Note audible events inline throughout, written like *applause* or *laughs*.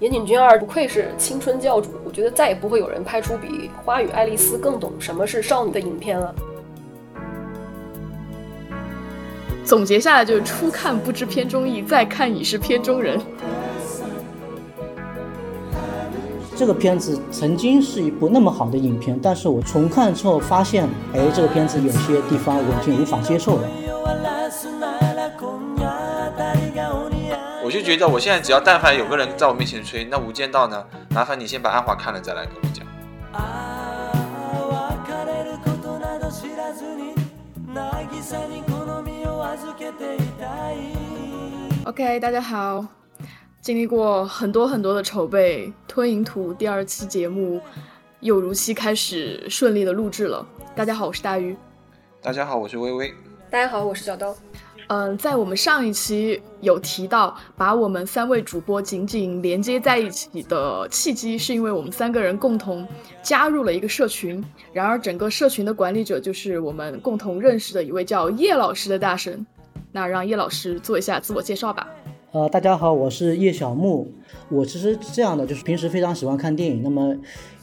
岩井俊二不愧是青春教主，我觉得再也不会有人拍出比《花与爱丽丝》更懂什么是少女的影片了。总结下来就是：初看不知片中意，再看已是片中人。这个片子曾经是一部那么好的影片，但是我重看之后发现，哎，这个片子有些地方我已经无法接受了。我就觉得，我现在只要但凡有个人在我面前吹，那《无间道》呢？麻烦你先把《安华》看了再来跟我讲。OK，大家好。经历过很多很多的筹备，《吞银图》第二期节目又如期开始顺利的录制了。大家好，我是大鱼。大家好，我是微微。大家好，我是小刀。嗯，在我们上一期有提到，把我们三位主播紧紧连接在一起的契机，是因为我们三个人共同加入了一个社群。然而，整个社群的管理者就是我们共同认识的一位叫叶老师的大神。那让叶老师做一下自我介绍吧。呃，大家好，我是叶小木。我其实这样的，就是平时非常喜欢看电影。那么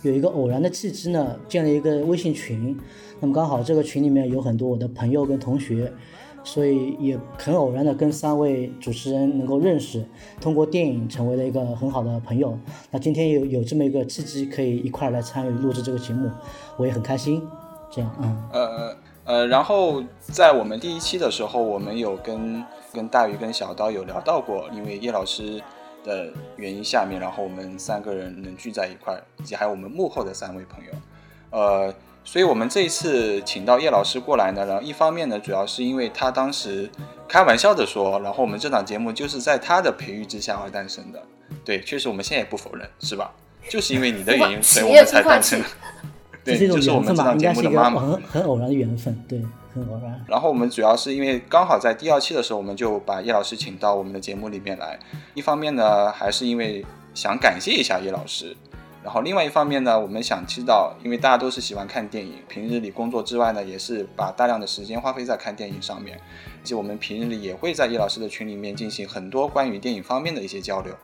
有一个偶然的契机呢，建了一个微信群。那么刚好这个群里面有很多我的朋友跟同学，所以也很偶然的跟三位主持人能够认识，通过电影成为了一个很好的朋友。那今天有有这么一个契机，可以一块来参与录制这个节目，我也很开心。这样，嗯，呃呃，然后在我们第一期的时候，我们有跟。跟大鱼跟小刀有聊到过，因为叶老师的原因，下面然后我们三个人能聚在一块，以及还有我们幕后的三位朋友，呃，所以我们这一次请到叶老师过来呢，然后一方面呢，主要是因为他当时开玩笑的说，然后我们这档节目就是在他的培育之下而诞生的，对，确实我们现在也不否认，是吧？就是因为你的原因，所以我们才诞生。对，就是我们这档节目的妈妈，很很偶然的缘分，对。很偶然然后我们主要是因为刚好在第二期的时候，我们就把叶老师请到我们的节目里面来。一方面呢，还是因为想感谢一下叶老师；然后另外一方面呢，我们想知道，因为大家都是喜欢看电影，平日里工作之外呢，也是把大量的时间花费在看电影上面。以及我们平日里也会在叶老师的群里面进行很多关于电影方面的一些交流。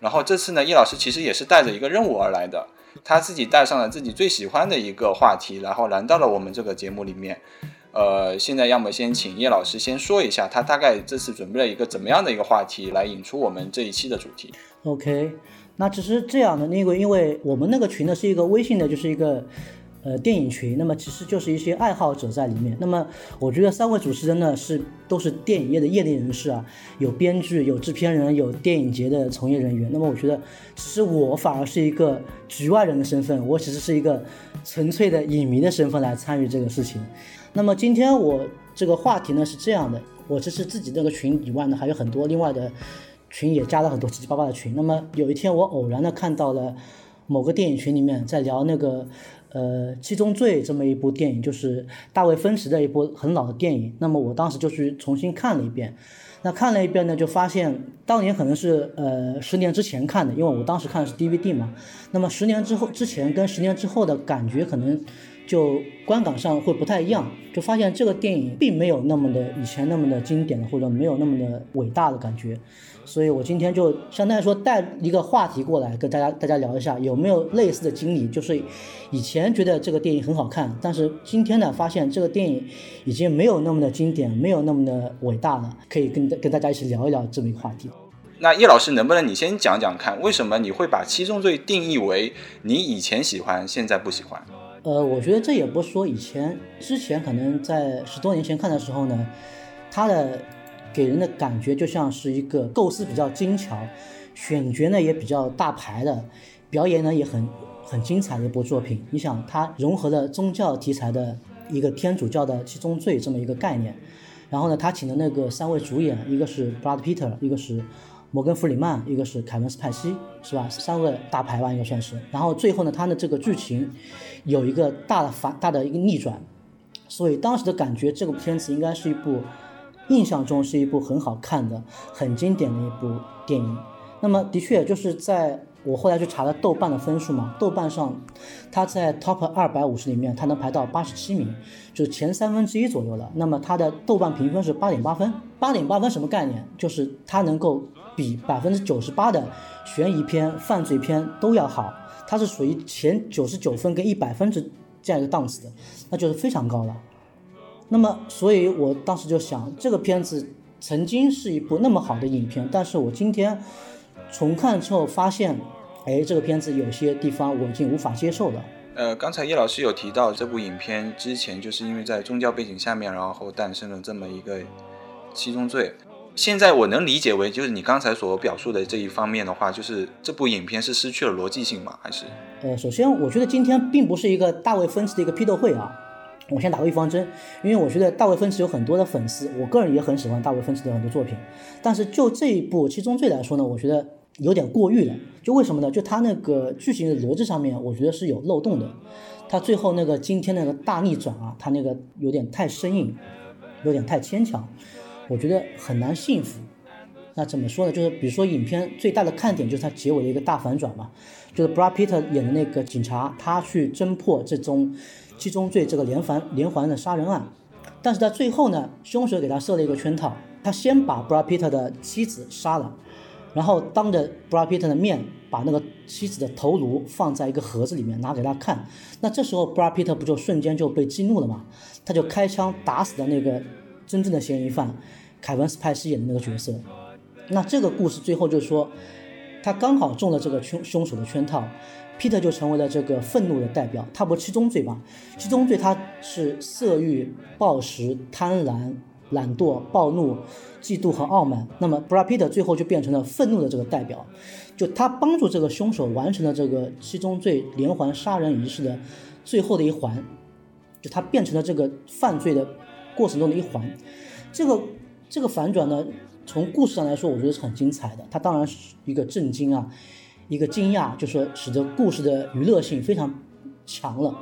然后这次呢，叶老师其实也是带着一个任务而来的，他自己带上了自己最喜欢的一个话题，然后来到了我们这个节目里面。呃，现在要么先请叶老师先说一下，他大概这次准备了一个怎么样的一个话题来引出我们这一期的主题。OK，那只是这样的，因为因为我们那个群呢是一个微信的，就是一个呃电影群，那么其实就是一些爱好者在里面。那么我觉得三位主持人呢是都是电影业的业内人士啊，有编剧、有制片人、有电影节的从业人员。那么我觉得，其实我反而是一个局外人的身份，我其实是一个纯粹的影迷的身份来参与这个事情。那么今天我这个话题呢是这样的，我这是自己这个群以外呢，还有很多另外的群也加了很多七七八八的群。那么有一天我偶然的看到了某个电影群里面在聊那个呃《七宗罪》这么一部电影，就是大卫芬奇的一部很老的电影。那么我当时就去重新看了一遍，那看了一遍呢，就发现当年可能是呃十年之前看的，因为我当时看的是 DVD 嘛。那么十年之后之前跟十年之后的感觉可能。就观感上会不太一样，就发现这个电影并没有那么的以前那么的经典的，或者没有那么的伟大的感觉，所以我今天就相当于说带一个话题过来跟大家大家聊一下，有没有类似的经历？就是以前觉得这个电影很好看，但是今天呢发现这个电影已经没有那么的经典，没有那么的伟大了，可以跟跟大家一起聊一聊这么一个话题。那叶老师能不能你先讲讲看，为什么你会把七宗罪定义为你以前喜欢，现在不喜欢？呃，我觉得这也不说以前之前可能在十多年前看的时候呢，它的给人的感觉就像是一个构思比较精巧，选角呢也比较大牌的，表演呢也很很精彩的一部作品。你想，它融合了宗教题材的一个天主教的七宗罪这么一个概念，然后呢，他请的那个三位主演，一个是 Brad Peter，一个是。摩根·弗里曼，一个是凯文·斯派西，是吧？三个大牌吧，应该算是。然后最后呢，他的这个剧情有一个大的反大的一个逆转，所以当时的感觉，这个片子应该是一部印象中是一部很好看的、很经典的一部电影。那么的确，就是在我后来去查了豆瓣的分数嘛，豆瓣上它在 Top 二百五十里面，它能排到八十七名，就是前三分之一左右了。那么它的豆瓣评分是八点八分，八点八分什么概念？就是它能够比百分之九十八的悬疑片、犯罪片都要好，它是属于前九十九分跟一百分之这样一个档次的，那就是非常高了。那么，所以我当时就想，这个片子曾经是一部那么好的影片，但是我今天重看之后发现，哎，这个片子有些地方我已经无法接受了。呃，刚才叶老师有提到这部影片之前就是因为在宗教背景下面，然后诞生了这么一个七宗罪。现在我能理解为，就是你刚才所表述的这一方面的话，就是这部影片是失去了逻辑性吗？还是？呃，首先我觉得今天并不是一个大卫芬奇的一个批斗会啊。我先打个预防针，因为我觉得大卫芬奇有很多的粉丝，我个人也很喜欢大卫芬奇的很多作品。但是就这一部《七宗罪》来说呢，我觉得有点过誉了。就为什么呢？就他那个剧情的逻辑上面，我觉得是有漏洞的。他最后那个今天那个大逆转啊，他那个有点太生硬，有点太牵强，我觉得很难信服。那怎么说呢？就是比如说影片最大的看点就是它结尾的一个大反转嘛，就是 Brad Pitt 演的那个警察，他去侦破这宗。七宗罪这个连环连环的杀人案，但是在最后呢，凶手给他设了一个圈套，他先把 Brad Pitt 的妻子杀了，然后当着 Brad Pitt 的面把那个妻子的头颅放在一个盒子里面拿给他看，那这时候 Brad Pitt 不就瞬间就被激怒了吗？他就开枪打死了那个真正的嫌疑犯凯文斯派西演的那个角色，那这个故事最后就是说，他刚好中了这个凶凶手的圈套。Peter 就成为了这个愤怒的代表，他不是七宗罪吗？七宗罪他是色欲、暴食、贪婪、懒惰、暴怒、嫉妒和傲慢。那么 Brad Peter 最后就变成了愤怒的这个代表，就他帮助这个凶手完成了这个七宗罪连环杀人仪式的最后的一环，就他变成了这个犯罪的过程中的一环。这个这个反转呢，从故事上来说，我觉得是很精彩的。它当然是一个震惊啊。一个惊讶，就说使得故事的娱乐性非常强了，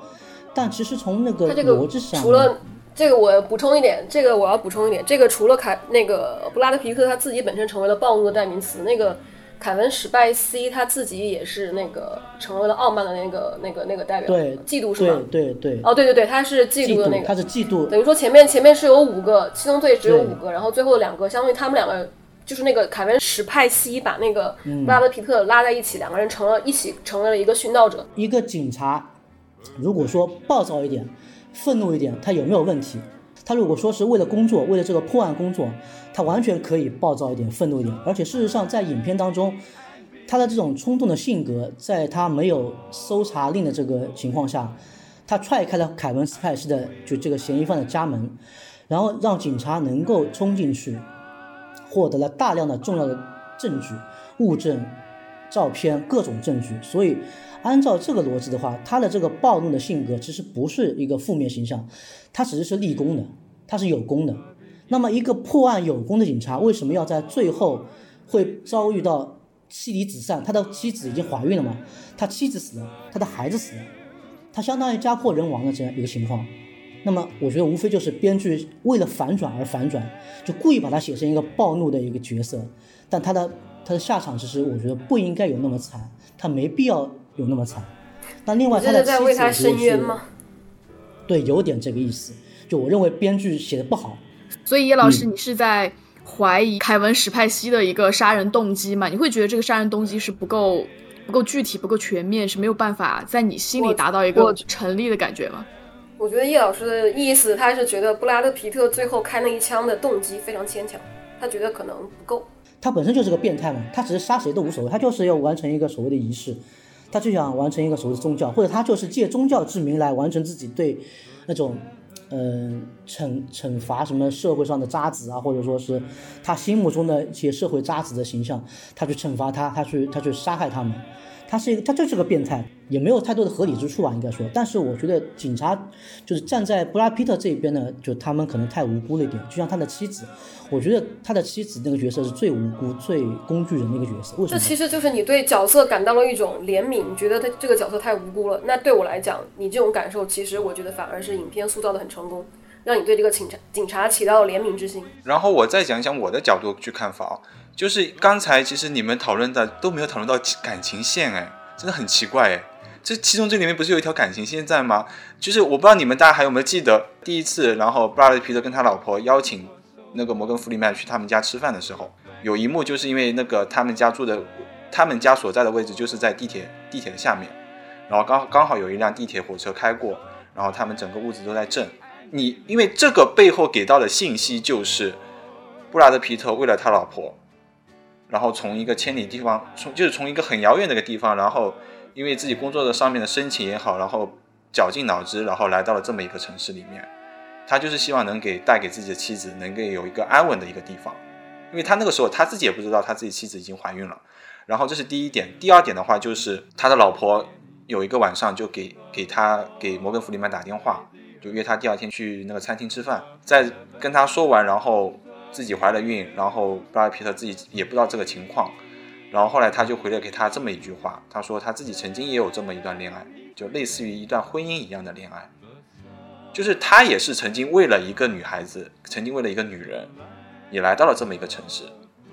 但其实从那个逻辑上，除了这个我补充一点，这个我要补充一点，这个除了凯那个布拉德皮特他自己本身成为了暴怒的代名词，那个凯文史派西他自己也是那个成为了傲慢的那个那个那个代表，对，嫉妒是吗？对对对，哦对对对，他是嫉妒的那个，他是嫉妒，等于说前面前面是有五个七宗罪只有五个，然后最后两个相当于他们两个。就是那个凯文史派西把那个布拉德皮特拉在一起，两个人成了一起成为了一个殉道者。一个警察，如果说暴躁一点、愤怒一点，他有没有问题？他如果说是为了工作，为了这个破案工作，他完全可以暴躁一点、愤怒一点。而且事实上，在影片当中，他的这种冲动的性格，在他没有搜查令的这个情况下，他踹开了凯文斯派西的就这个嫌疑犯的家门，然后让警察能够冲进去。获得了大量的重要的证据、物证、照片、各种证据，所以按照这个逻辑的话，他的这个暴怒的性格其实不是一个负面形象，他只是是立功的，他是有功的。那么一个破案有功的警察，为什么要在最后会遭遇到妻离子散？他的妻子已经怀孕了嘛？他妻子死了，他的孩子死了，他相当于家破人亡的这样一个情况。那么我觉得无非就是编剧为了反转而反转，就故意把他写成一个暴怒的一个角色，但他的他的下场其实我觉得不应该有那么惨，他没必要有那么惨。那另外他的妻子也是，对，有点这个意思。就我认为编剧写的不好。所以叶老师，你是在怀疑凯文史派西的一个杀人动机吗？你会觉得这个杀人动机是不够不够具体、不够全面，是没有办法在你心里达到一个成立的感觉吗？我觉得叶老师的意思，他是觉得布拉德皮特最后开那一枪的动机非常牵强，他觉得可能不够。他本身就是个变态嘛，他只是杀谁都无所谓，他就是要完成一个所谓的仪式，他就想完成一个所谓的宗教，或者他就是借宗教之名来完成自己对那种，嗯，惩惩罚什么社会上的渣子啊，或者说是他心目中的一些社会渣子的形象，他去惩罚他，他去他去杀害他们。他是一个，他就是个变态，也没有太多的合理之处吧，应该说。但是我觉得警察就是站在布拉皮特这一边呢，就他们可能太无辜了一点。就像他的妻子，我觉得他的妻子那个角色是最无辜、最工具人的一个角色。为什么？这其实就是你对角色感到了一种怜悯，你觉得他这个角色太无辜了。那对我来讲，你这种感受，其实我觉得反而是影片塑造的很成功，让你对这个警察警察起到了怜悯之心。然后我再讲一讲我的角度去看法啊。就是刚才其实你们讨论的都没有讨论到感情线，哎，真的很奇怪，哎，这其中这里面不是有一条感情线在吗？就是我不知道你们大家还有没有记得第一次，然后布拉德皮特跟他老婆邀请那个摩根弗里曼去他们家吃饭的时候，有一幕就是因为那个他们家住的，他们家所在的位置就是在地铁地铁的下面，然后刚刚好有一辆地铁火车开过，然后他们整个屋子都在震。你因为这个背后给到的信息就是布拉德皮特为了他老婆。然后从一个千里地方，从就是从一个很遥远的一个地方，然后因为自己工作的上面的申请也好，然后绞尽脑汁，然后来到了这么一个城市里面，他就是希望能给带给自己的妻子能够有一个安稳的一个地方，因为他那个时候他自己也不知道他自己妻子已经怀孕了。然后这是第一点，第二点的话就是他的老婆有一个晚上就给给他给摩根弗里曼打电话，就约他第二天去那个餐厅吃饭，在跟他说完，然后。自己怀了孕，然后布拉德皮特自己也不知道这个情况，然后后来他就回了给他这么一句话，他说他自己曾经也有这么一段恋爱，就类似于一段婚姻一样的恋爱，就是他也是曾经为了一个女孩子，曾经为了一个女人，也来到了这么一个城市，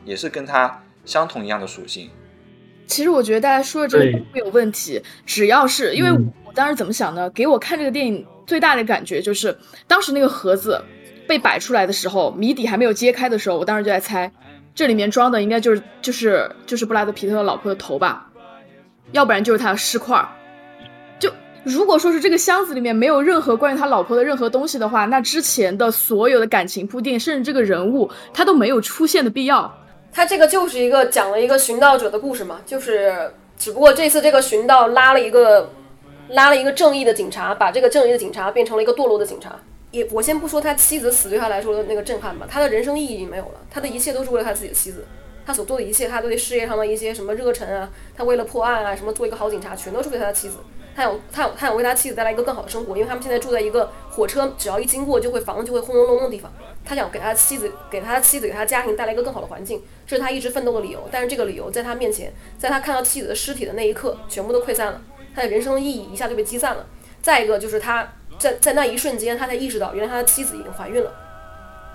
也是跟他相同一样的属性。其实我觉得大家说的这个不有问题，只要是因为我当时怎么想呢？给我看这个电影最大的感觉就是当时那个盒子。被摆出来的时候，谜底还没有揭开的时候，我当时就在猜，这里面装的应该就是就是就是布拉德皮特的老婆的头吧，要不然就是他的尸块。就如果说是这个箱子里面没有任何关于他老婆的任何东西的话，那之前的所有的感情铺垫，甚至这个人物他都没有出现的必要。他这个就是一个讲了一个寻道者的故事嘛，就是只不过这次这个寻道拉了一个拉了一个正义的警察，把这个正义的警察变成了一个堕落的警察。也，我先不说他妻子死对他来说的那个震撼吧，他的人生意义已经没有了，他的一切都是为了他自己的妻子，他所做的一切，他对事业上的一些什么热忱啊，他为了破案啊，什么做一个好警察，全都是为他的妻子，他想，他想，他想为他妻子带来一个更好的生活，因为他们现在住在一个火车只要一经过就会房子就会轰隆隆的地方，他想给他妻子，给他妻子，给他家庭带来一个更好的环境，这是他一直奋斗的理由，但是这个理由在他面前，在他看到妻子的尸体的那一刻，全部都溃散了，他的人生的意义一下就被击散了，再一个就是他。在在那一瞬间，他才意识到，原来他的妻子已经怀孕了，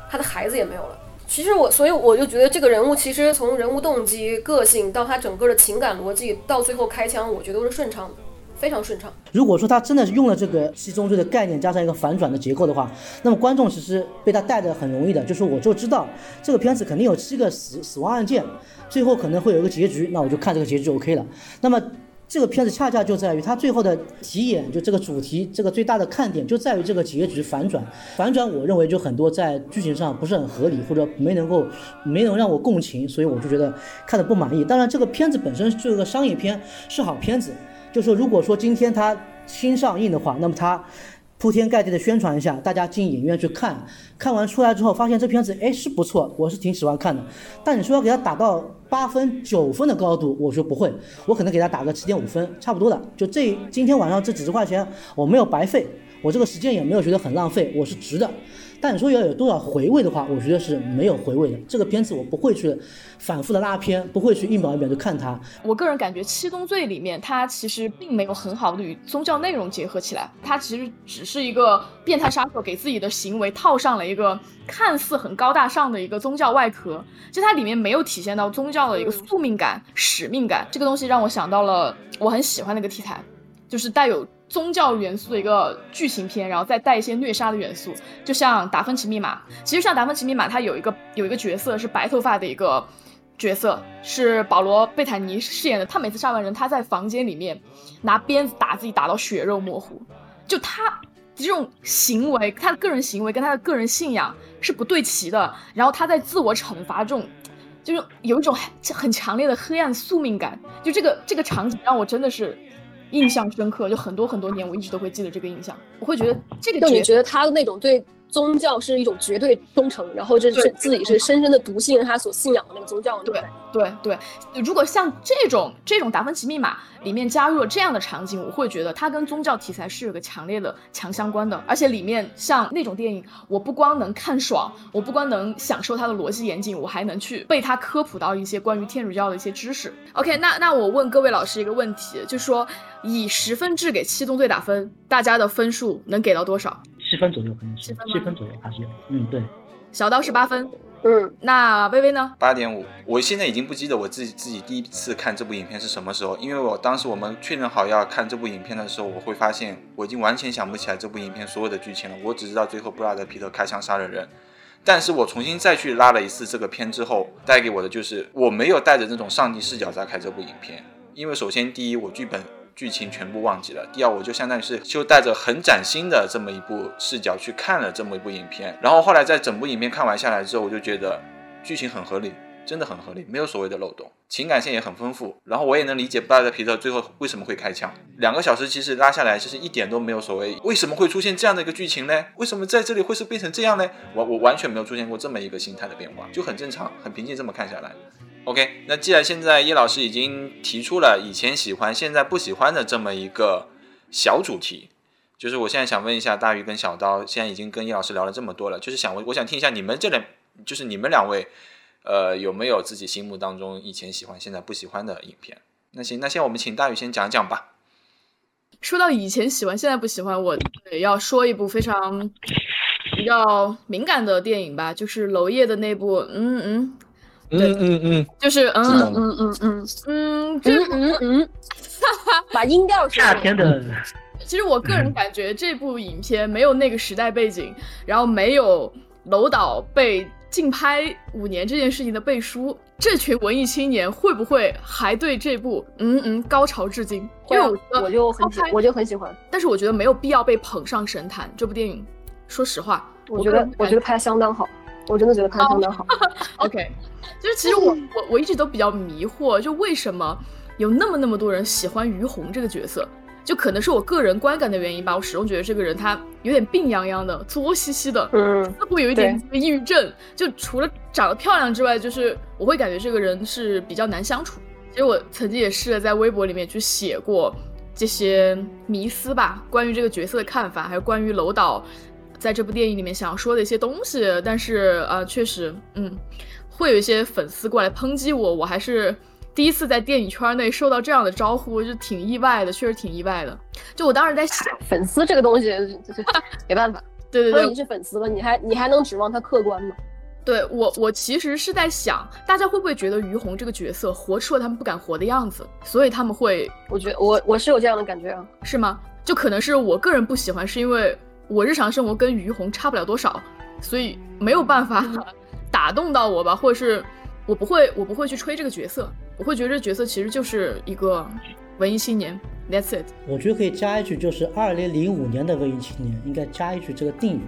他的孩子也没有了。其实我，所以我就觉得这个人物，其实从人物动机、个性到他整个的情感逻辑，到最后开枪，我觉得都是顺畅的，非常顺畅。如果说他真的是用了这个七宗罪的概念，加上一个反转的结构的话，那么观众其实被他带的很容易的，就是我就知道这个片子肯定有七个死死亡案件，最后可能会有一个结局，那我就看这个结局就 OK 了。那么。这个片子恰恰就在于它最后的题眼，就这个主题，这个最大的看点就在于这个结局反转。反转，我认为就很多在剧情上不是很合理，或者没能够没能让我共情，所以我就觉得看的不满意。当然，这个片子本身是个商业片，是好片子。就说如果说今天它新上映的话，那么它。铺天盖地的宣传一下，大家进影院去看，看完出来之后发现这片子哎是不错，我是挺喜欢看的。但你说要给他打到八分、九分的高度，我说不会，我可能给他打个七点五分，差不多的。就这今天晚上这几十块钱我没有白费，我这个时间也没有觉得很浪费，我是值的。但你说要有多少回味的话，我觉得是没有回味的。这个片子我不会去反复的拉片，不会去一秒一秒的看它。我个人感觉《七宗罪》里面，它其实并没有很好的与宗教内容结合起来，它其实只是一个变态杀手给自己的行为套上了一个看似很高大上的一个宗教外壳，就它里面没有体现到宗教的一个宿命感、使命感。这个东西让我想到了我很喜欢那个题材，就是带有。宗教元素的一个剧情片，然后再带一些虐杀的元素，就像《达芬奇密码》。其实像《达芬奇密码》，它有一个有一个角色是白头发的一个角色，是保罗·贝坦尼饰演的。他每次杀完人，他在房间里面拿鞭子打自己，打到血肉模糊。就他这种行为，他的个人行为跟他的个人信仰是不对齐的。然后他在自我惩罚这种，就是有一种很强烈的黑暗宿命感。就这个这个场景让我真的是。印象深刻，就很多很多年，我一直都会记得这个印象。我会觉得这个，就你觉得他的那种对。宗教是一种绝对忠诚，然后这是自己是深深的笃信他所信仰的那个宗教。对对对，如果像这种这种达芬奇密码里面加入了这样的场景，我会觉得它跟宗教题材是有个强烈的强相关的。而且里面像那种电影，我不光能看爽，我不光能享受它的逻辑严谨，我还能去被它科普到一些关于天主教的一些知识。OK，那那我问各位老师一个问题，就说以十分制给七宗罪打分，大家的分数能给到多少？七分左右可能是七分左右还是嗯对，小刀是八分，嗯，那微微呢？八点五。我现在已经不记得我自己自己第一次看这部影片是什么时候，因为我当时我们确认好要看这部影片的时候，我会发现我已经完全想不起来这部影片所有的剧情了。我只知道最后布拉德皮特开枪杀了人，但是我重新再去拉了一次这个片之后，带给我的就是我没有带着那种上帝视角在看这部影片，因为首先第一我剧本。剧情全部忘记了。第二，我就相当于是就带着很崭新的这么一部视角去看了这么一部影片。然后后来在整部影片看完下来之后，我就觉得剧情很合理，真的很合理，没有所谓的漏洞，情感线也很丰富。然后我也能理解布拉德皮特最后为什么会开枪。两个小时其实拉下来，其实一点都没有所谓为什么会出现这样的一个剧情呢？为什么在这里会是变成这样呢？我我完全没有出现过这么一个心态的变化，就很正常，很平静这么看下来。OK，那既然现在叶老师已经提出了以前喜欢现在不喜欢的这么一个小主题，就是我现在想问一下大鱼跟小刀，现在已经跟叶老师聊了这么多了，就是想我我想听一下你们这两，就是你们两位，呃，有没有自己心目当中以前喜欢现在不喜欢的影片？那行，那现在我们请大鱼先讲讲吧。说到以前喜欢现在不喜欢，我得要说一部非常比较敏感的电影吧，就是娄烨的那部，嗯嗯。嗯嗯嗯，就是嗯嗯嗯嗯嗯嗯，这嗯嗯，*laughs* 把音调夏天的。其实我个人感觉这部影片没有那个时代背景，然后没有楼导被禁拍五年这件事情的背书，这群文艺青年会不会还对这部嗯嗯高潮至今？因为我觉得我就很喜，我就很喜欢，但是我觉得没有必要被捧上神坛。这部电影，说实话，我觉得我觉得拍的相当好。我真的觉得拍的相当好。*laughs* OK，就是其实我我我一直都比较迷惑，就为什么有那么那么多人喜欢于红这个角色？就可能是我个人观感的原因吧。我始终觉得这个人他有点病殃殃的，作兮兮的，嗯，似乎有一点抑郁症。就除了长得漂亮之外，就是我会感觉这个人是比较难相处。其实我曾经也试着在微博里面去写过这些迷思吧，关于这个角色的看法，还有关于楼导。在这部电影里面想要说的一些东西，但是呃，确实，嗯，会有一些粉丝过来抨击我，我还是第一次在电影圈内受到这样的招呼，就挺意外的，确实挺意外的。就我当时在想，粉丝这个东西，*laughs* 没办法，对对对，你是粉丝了，你还你还能指望他客观吗？对我，我其实是在想，大家会不会觉得于红这个角色活出了他们不敢活的样子，所以他们会，我觉得我我是有这样的感觉啊，是吗？就可能是我个人不喜欢，是因为。我日常生活跟于红差不了多少，所以没有办法 *laughs* 打动到我吧，或者是我不会，我不会去吹这个角色，我会觉得这角色其实就是一个文艺青年。That's it。我觉得可以加一句，就是二零零五年的文艺青年，应该加一句这个定语，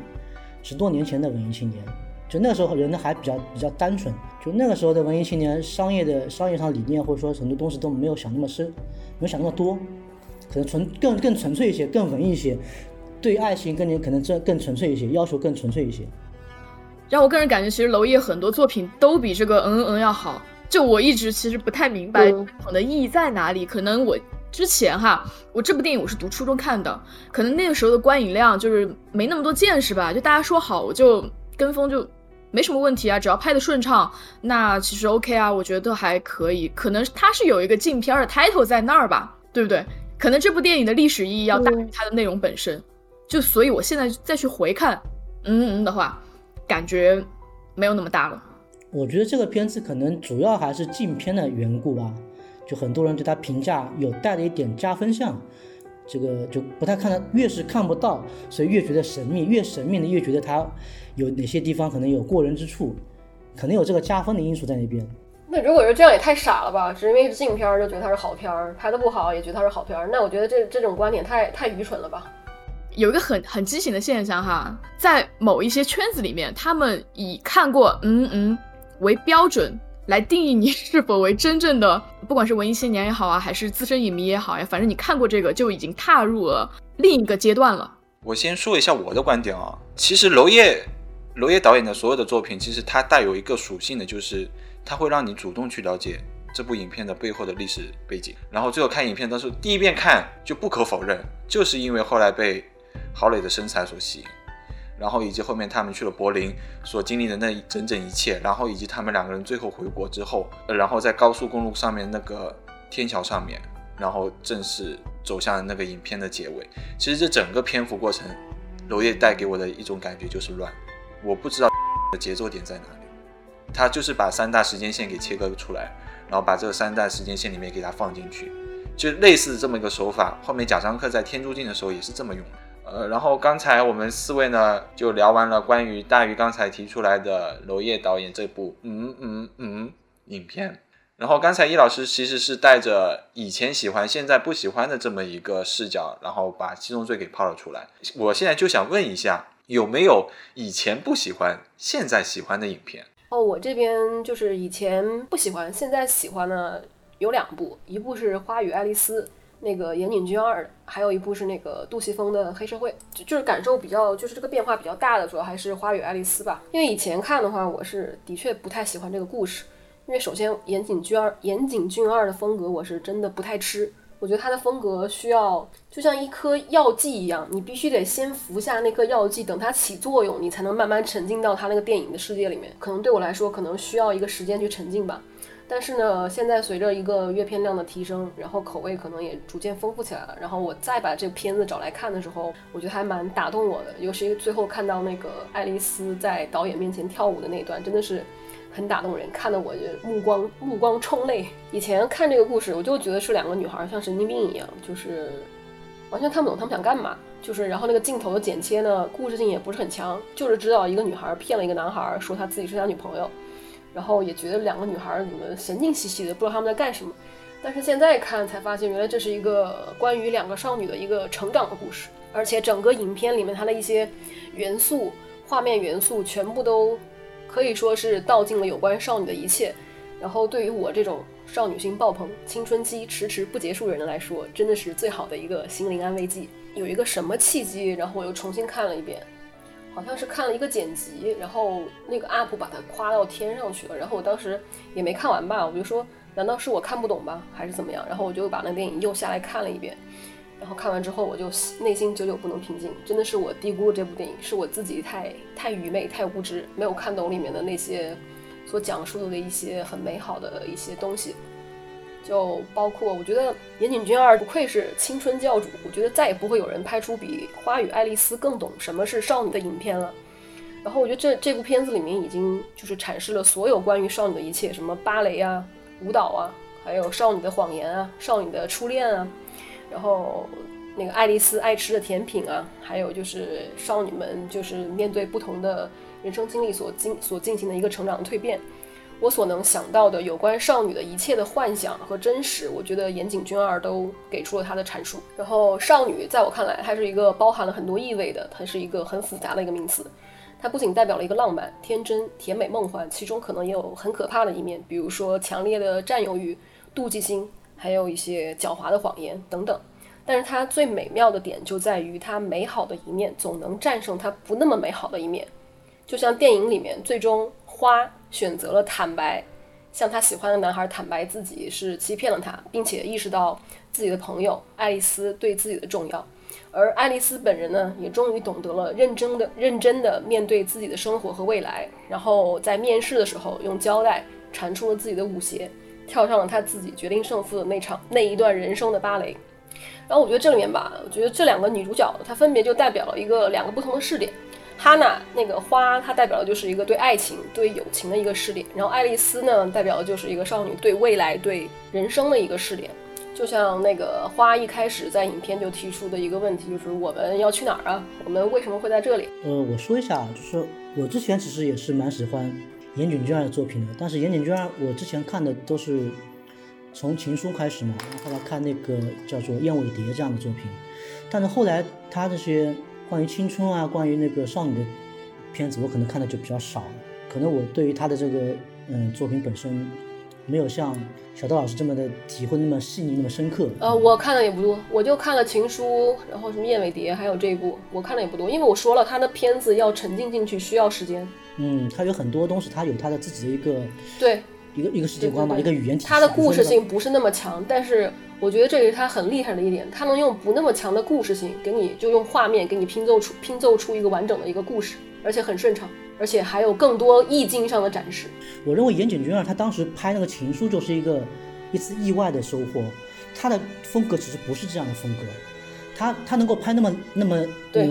十多年前的文艺青年，就那个时候人呢还比较比较单纯，就那个时候的文艺青年，商业的商业上理念或者说很多东西都没有想那么深，没有想那么多，可能纯更更纯粹一些，更文艺一些。对爱情跟你可能这更纯粹一些，要求更纯粹一些。让我个人感觉，其实娄烨很多作品都比这个嗯嗯嗯要好。就我一直其实不太明白我的意义在哪里。可能我之前哈，我这部电影我是读初中看的，可能那个时候的观影量就是没那么多见识吧。就大家说好，我就跟风就没什么问题啊，只要拍的顺畅，那其实 OK 啊，我觉得还可以。可能它是有一个禁片的 title 在那儿吧，对不对？可能这部电影的历史意义要大于它的内容本身。就所以，我现在再去回看，嗯嗯的话，感觉没有那么大了。我觉得这个片子可能主要还是禁片的缘故吧，就很多人对它评价有带了一点加分项，这个就不太看得，越是看不到，所以越觉得神秘，越神秘的越觉得它有哪些地方可能有过人之处，可能有这个加分的因素在那边。那如果说这样也太傻了吧？只因为是禁片就觉得它是好片儿，拍的不好也觉得它是好片儿，那我觉得这这种观点太太愚蠢了吧？有一个很很畸形的现象哈，在某一些圈子里面，他们以看过嗯嗯为标准来定义你是否为真正的，不管是文艺青年也好啊，还是资深影迷也好呀，反正你看过这个就已经踏入了另一个阶段了。我先说一下我的观点啊，其实娄烨娄烨导演的所有的作品，其实他带有一个属性的，就是他会让你主动去了解这部影片的背后的历史背景，然后最后看影片的时候，第一遍看就不可否认，就是因为后来被。郝蕾的身材所吸引，然后以及后面他们去了柏林所经历的那整整一切，然后以及他们两个人最后回国之后，然后在高速公路上面那个天桥上面，然后正式走向那个影片的结尾。其实这整个篇幅过程，娄烨带给我的一种感觉就是乱，我不知道的节奏点在哪里。他就是把三大时间线给切割出来，然后把这个三大时间线里面给它放进去，就类似这么一个手法。后面贾樟柯在《天注定》的时候也是这么用的。呃，然后刚才我们四位呢就聊完了关于大鱼刚才提出来的娄烨导演这部嗯嗯嗯影片。然后刚才易老师其实是带着以前喜欢现在不喜欢的这么一个视角，然后把七宗罪给抛了出来。我现在就想问一下，有没有以前不喜欢现在喜欢的影片？哦，我这边就是以前不喜欢，现在喜欢的有两部，一部是《花与爱丽丝》，那个岩井俊二，还有一部是那个杜琪峰的《黑社会》，就就是感受比较就是这个变化比较大的，主要还是《花与爱丽丝》吧。因为以前看的话，我是的确不太喜欢这个故事。因为首先，岩井俊二岩井俊二的风格我是真的不太吃。我觉得他的风格需要就像一颗药剂一样，你必须得先服下那颗药剂，等它起作用，你才能慢慢沉浸到他那个电影的世界里面。可能对我来说，可能需要一个时间去沉浸吧。但是呢，现在随着一个阅片量的提升，然后口味可能也逐渐丰富起来了。然后我再把这片子找来看的时候，我觉得还蛮打动我的。尤其最后看到那个爱丽丝在导演面前跳舞的那一段，真的是。很打动人，看得我目光目光冲泪。以前看这个故事，我就觉得是两个女孩像神经病一样，就是完全看不懂他们想干嘛。就是然后那个镜头的剪切呢，故事性也不是很强，就是知道一个女孩骗了一个男孩，说他自己是他女朋友，然后也觉得两个女孩怎么神经兮兮的，不知道他们在干什么。但是现在看才发现，原来这是一个关于两个少女的一个成长的故事，而且整个影片里面它的一些元素、画面元素全部都。可以说是道尽了有关少女的一切，然后对于我这种少女心爆棚、青春期迟迟不结束的人来说，真的是最好的一个心灵安慰剂。有一个什么契机，然后我又重新看了一遍，好像是看了一个剪辑，然后那个 UP 把它夸到天上去了，然后我当时也没看完吧，我就说难道是我看不懂吧，还是怎么样？然后我就把那电影又下来看了一遍。然后看完之后，我就内心久久不能平静。真的是我低估了这部电影，是我自己太太愚昧、太无知，没有看懂里面的那些所讲述的一些很美好的一些东西。就包括我觉得岩井俊二不愧是青春教主，我觉得再也不会有人拍出比《花与爱丽丝》更懂什么是少女的影片了。然后我觉得这这部片子里面已经就是阐释了所有关于少女的一切，什么芭蕾啊、舞蹈啊，还有少女的谎言啊、少女的初恋啊。然后，那个爱丽丝爱吃的甜品啊，还有就是少女们就是面对不同的人生经历所进所进行的一个成长蜕变。我所能想到的有关少女的一切的幻想和真实，我觉得岩井俊二都给出了他的阐述。然后，少女在我看来，它是一个包含了很多意味的，它是一个很复杂的一个名词。它不仅代表了一个浪漫、天真、甜美、梦幻，其中可能也有很可怕的一面，比如说强烈的占有欲、妒忌心。还有一些狡猾的谎言等等，但是它最美妙的点就在于它美好的一面总能战胜它不那么美好的一面。就像电影里面，最终花选择了坦白，向他喜欢的男孩坦白自己是欺骗了他，并且意识到自己的朋友爱丽丝对自己的重要。而爱丽丝本人呢，也终于懂得了认真的、认真的面对自己的生活和未来。然后在面试的时候，用胶带缠出了自己的舞鞋。跳上了他自己决定胜负的那场那一段人生的芭蕾，然后我觉得这里面吧，我觉得这两个女主角她分别就代表了一个两个不同的试点。哈娜那个花，它代表的就是一个对爱情、对友情的一个试点；然后爱丽丝呢，代表的就是一个少女对未来、对人生的一个试点。就像那个花一开始在影片就提出的一个问题，就是我们要去哪儿啊？我们为什么会在这里？呃，我说一下啊，就是我之前其实也是蛮喜欢。岩井俊二的作品的，但是岩井俊二我之前看的都是从《情书》开始嘛，然后后来看那个叫做《燕尾蝶》这样的作品，但是后来他这些关于青春啊、关于那个少女的片子，我可能看的就比较少了，可能我对于他的这个嗯作品本身。没有像小豆老师这么的体会那么细腻那么深刻。呃，我看的也不多，我就看了《情书》，然后什么《燕尾蝶》，还有这一部，我看的也不多，因为我说了，他的片子要沉浸进去需要时间。嗯，他有很多东西，他有他的自己的一个对一个一个世界观嘛，一个语言体系。他的故事性不是那么强，但是我觉得这也是他很厉害的一点，他能用不那么强的故事性给你就用画面给你拼凑出拼凑出一个完整的一个故事，而且很顺畅。而且还有更多意境上的展示。我认为岩井俊二他当时拍那个情书就是一个一次意外的收获。他的风格其实不是这样的风格，他他能够拍那么那么对，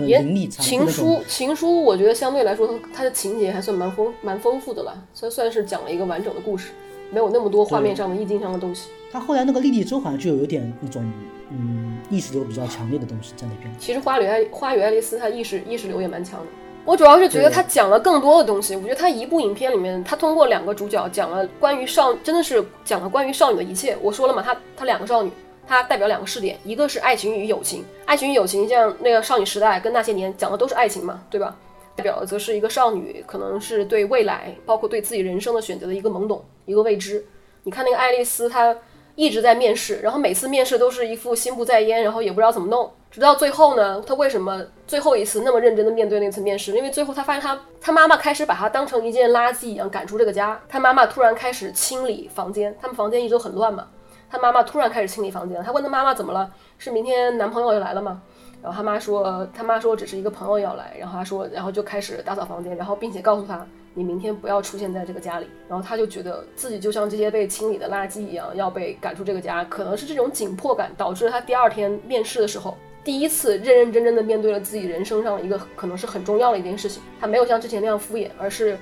情书，情书，我觉得相对来说，他的情节还算蛮丰蛮丰富的了，算算是讲了一个完整的故事，没有那么多画面上的意境上的东西。他后来那个《莉莉周》好像就有点那种嗯意识流比较强烈的东西在里边。其实花与爱花与爱丽丝，它意识意识流也蛮强的。我主要是觉得他讲了更多的东西。我觉得他一部影片里面，他通过两个主角讲了关于少，真的是讲了关于少女的一切。我说了嘛，他他两个少女，它代表两个视点，一个是爱情与友情，爱情与友情，像那个少女时代跟那些年讲的都是爱情嘛，对吧？代表的则是一个少女，可能是对未来，包括对自己人生的选择的一个懵懂，一个未知。你看那个爱丽丝，她一直在面试，然后每次面试都是一副心不在焉，然后也不知道怎么弄。直到最后呢，她为什么最后一次那么认真的面对那次面试？因为最后她发现她她妈妈开始把她当成一件垃圾一样赶出这个家。她妈妈突然开始清理房间，他们房间一直都很乱嘛。她妈妈突然开始清理房间，她问她妈妈怎么了？是明天男朋友要来了吗？然后他妈说，他妈说只是一个朋友要来，然后他说，然后就开始打扫房间，然后并且告诉他，你明天不要出现在这个家里。然后他就觉得自己就像这些被清理的垃圾一样，要被赶出这个家。可能是这种紧迫感导致他第二天面试的时候，第一次认认真真的面对了自己人生上一个可能是很重要的一件事情。他没有像之前那样敷衍，而是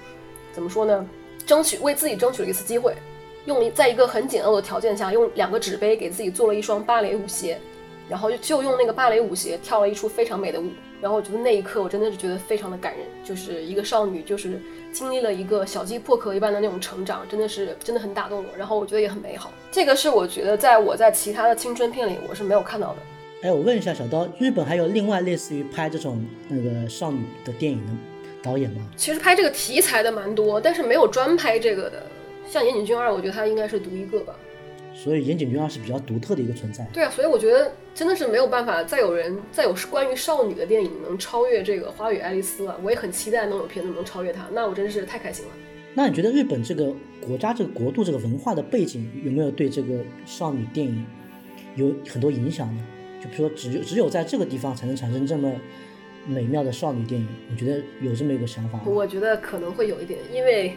怎么说呢？争取为自己争取了一次机会，用一在一个很简陋的条件下，用两个纸杯给自己做了一双芭蕾舞鞋。然后就就用那个芭蕾舞鞋跳了一出非常美的舞，然后我觉得那一刻我真的是觉得非常的感人，就是一个少女就是经历了一个小鸡破壳一般的那种成长，真的是真的很打动我，然后我觉得也很美好。这个是我觉得在我在其他的青春片里我是没有看到的。哎，我问一下小刀，日本还有另外类似于拍这种那个少女的电影的导演吗？其实拍这个题材的蛮多，但是没有专拍这个的。像岩井俊二，我觉得他应该是独一个吧。所以岩井俊二是比较独特的一个存在。对啊，所以我觉得真的是没有办法再有人再有关于少女的电影能超越这个《花与爱丽丝》了。我也很期待能有片子能超越它，那我真是太开心了。那你觉得日本这个国家、这个国度、这个文化的背景有没有对这个少女电影有很多影响呢？就比如说，只有只有在这个地方才能产生这么美妙的少女电影，你觉得有这么一个想法吗？我觉得可能会有一点，因为。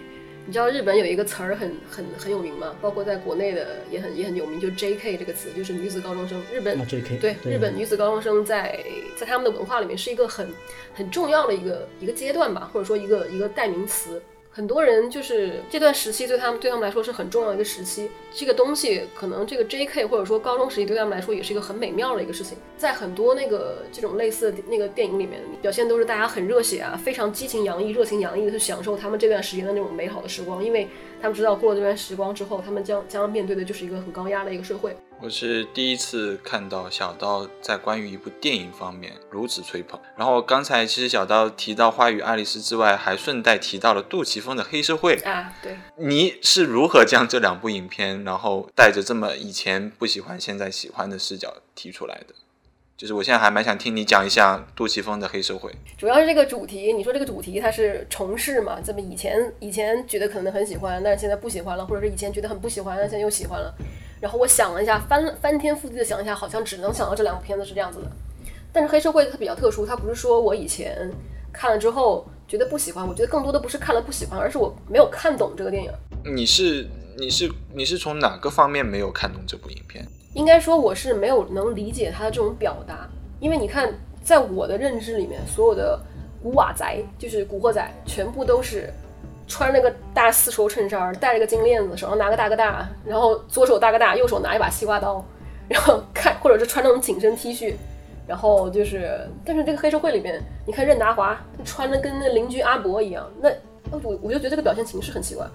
你知道日本有一个词儿很很很有名吗？包括在国内的也很也很有名，就 J.K. 这个词，就是女子高中生。日本啊，J.K. 对日本女子高中生在在他们的文化里面是一个很很重要的一个一个阶段吧，或者说一个一个代名词。很多人就是这段时期对他们对他们来说是很重要的一个时期。这个东西可能这个 J.K. 或者说高中时期对他们来说也是一个很美妙的一个事情。在很多那个这种类似的那个电影里面，表现都是大家很热血啊，非常激情洋溢、热情洋溢的去享受他们这段时间的那种美好的时光，因为他们知道过了这段时光之后，他们将将要面对的就是一个很高压的一个社会。我是第一次看到小刀在关于一部电影方面如此吹捧。然后刚才其实小刀提到《花与爱丽丝》之外，还顺带提到了杜琪峰的《黑社会》啊。对，你是如何将这两部影片，然后带着这么以前不喜欢、现在喜欢的视角提出来的？就是我现在还蛮想听你讲一下杜琪峰的《黑社会》。主要是这个主题，你说这个主题它是重试嘛？这么以前以前觉得可能很喜欢，但是现在不喜欢了，或者是以前觉得很不喜欢，但现在又喜欢了。然后我想了一下，翻翻天覆地的想一下，好像只能想到这两部片子是这样子的。但是黑社会它比较特殊，它不是说我以前看了之后觉得不喜欢，我觉得更多的不是看了不喜欢，而是我没有看懂这个电影。你是你是你是从哪个方面没有看懂这部影片？应该说我是没有能理解他的这种表达，因为你看，在我的认知里面，所有的古瓦仔就是古惑仔，全部都是。穿那个大丝绸衬衫，戴着个金链子，手上拿个大哥大，然后左手大哥大，右手拿一把西瓜刀，然后看，或者是穿那种紧身 T 恤，然后就是，但是这个黑社会里面，你看任达华穿的跟那邻居阿伯一样，那我我就觉得这个表现形式很奇怪。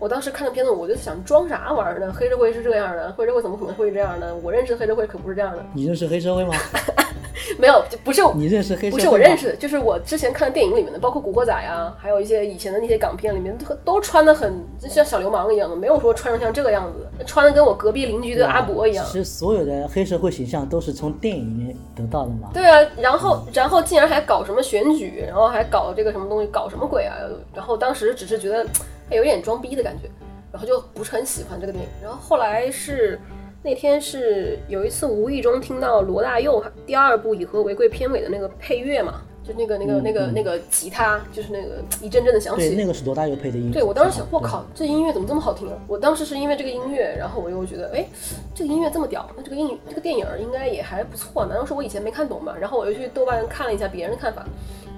我当时看的片子，我就想装啥玩意儿呢？黑社会是这样的，黑社会怎么可能会这样呢？我认识的黑社会可不是这样的。你认识黑社会吗？*laughs* *laughs* 没有，就不是你认识黑不是我认识的，就是我之前看的电影里面的，包括《古惑仔》啊，还有一些以前的那些港片里面，都都穿的很就像小流氓一样的，没有说穿成像这个样子，穿的跟我隔壁邻居的阿伯一样。其实所有的黑社会形象都是从电影里面得到的嘛。对啊，然后然后竟然还搞什么选举，然后还搞这个什么东西，搞什么鬼啊？然后当时只是觉得有点装逼的感觉，然后就不是很喜欢这个电影。然后后来是。那天是有一次无意中听到罗大佑第二部《以和为贵》片尾的那个配乐嘛，就那个那个那个那个吉他，就是那个一阵阵的响对，起。那个是罗大佑配的音。对我当时想，我靠，这音乐怎么这么好听啊！我当时是因为这个音乐，然后我又觉得，哎，这个音乐这么屌，那这个音这个电影儿应该也还不错。难道是我以前没看懂吗？然后我又去豆瓣看了一下别人的看法，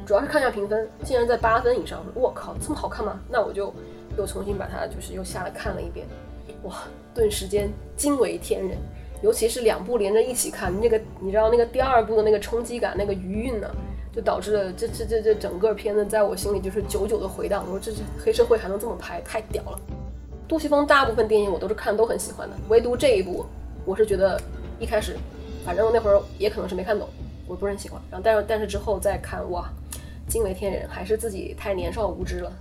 主要是看一下评分，竟然在八分以上。我靠，这么好看吗？那我就又重新把它就是又下来看了一遍，哇，顿时间惊为天人。尤其是两部连着一起看，那个你知道那个第二部的那个冲击感，那个余韵呢，就导致了这这这这整个片子在我心里就是久久的回荡。我说这这黑社会还能这么拍，太屌了。杜琪峰大部分电影我都是看都很喜欢的，唯独这一部我是觉得一开始，反正那会儿也可能是没看懂，我不是很喜欢。然后但是但是之后再看，哇，惊为天人，还是自己太年少无知了。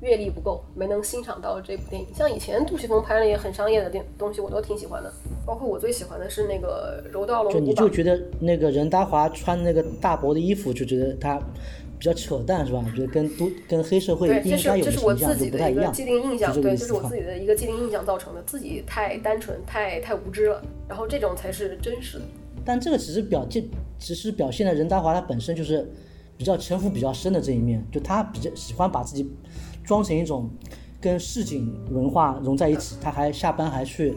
阅历不够，没能欣赏到这部电影。像以前杜琪峰拍的也很商业的电东西，我都挺喜欢的。包括我最喜欢的是那个《柔道龙就你就》，觉得那个任达华穿那个大薄的衣服，就觉得他比较扯淡是吧？觉得跟都跟黑社会对，这应该有的是我形象就自己不太一样。的一个既定印象，对，是这个意思吧这是我自己的一个既定印象造成的，自己太单纯，太太无知了。然后这种才是真实的。但这个只是表现，只是表现了任达华他本身就是比较城府比较深的这一面，就他比较喜欢把自己装成一种跟市井文化融在一起，他还下班还去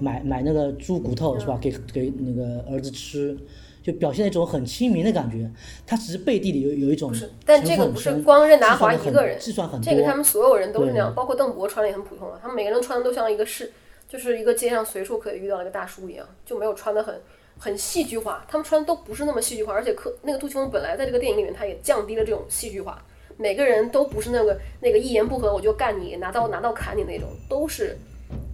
买买那个猪骨头是吧？给给那个儿子吃。就表现一种很亲民的感觉，他只是背地里有有一种是，但这个不是光任达华一个人，计算很多。这个他们所有人都是那样，包括邓博穿的也很普通啊，他们每个人穿的都像一个市，就是一个街上随处可以遇到的一个大叔一样，就没有穿的很很戏剧化，他们穿的都不是那么戏剧化，而且柯那个杜琪峰本来在这个电影里面他也降低了这种戏剧化，每个人都不是那个那个一言不合我就干你，拿刀拿刀砍你那种，都是。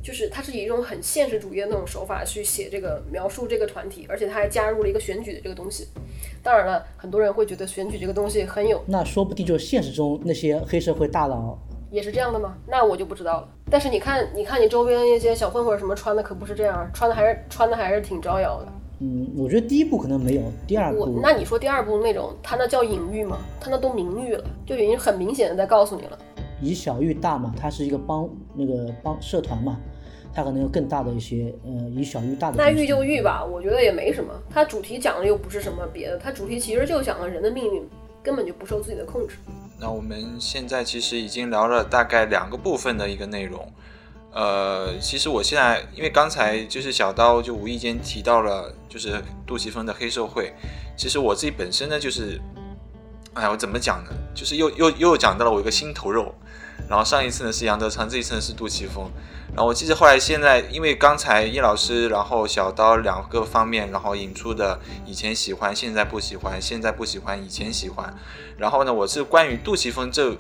就是他是以一种很现实主义的那种手法去写这个描述这个团体，而且他还加入了一个选举的这个东西。当然了，很多人会觉得选举这个东西很有那说不定就是现实中那些黑社会大佬也是这样的吗？那我就不知道了。但是你看，你看你周边那些小混混什么穿的可不是这样，穿的还是穿的还是挺招摇的。嗯，我觉得第一部可能没有，第二部那你说第二部那种，他那叫隐喻吗？他那都明喻了，就已经很明显的在告诉你了。以小喻大嘛，它是一个帮那个帮社团嘛，它可能有更大的一些呃以小喻大的。那喻就喻吧，我觉得也没什么。它主题讲的又不是什么别的，它主题其实就讲了人的命运根本就不受自己的控制。那我们现在其实已经聊了大概两个部分的一个内容。呃，其实我现在因为刚才就是小刀就无意间提到了就是杜琪峰的黑社会，其实我自己本身呢就是，哎，我怎么讲呢？就是又又又讲到了我一个心头肉。然后上一次呢是杨德昌，这一次呢是杜琪峰。然后我记得后来现在，因为刚才叶老师，然后小刀两个方面，然后引出的以前喜欢，现在不喜欢，现在不喜欢，以前喜欢。然后呢，我是关于杜琪峰这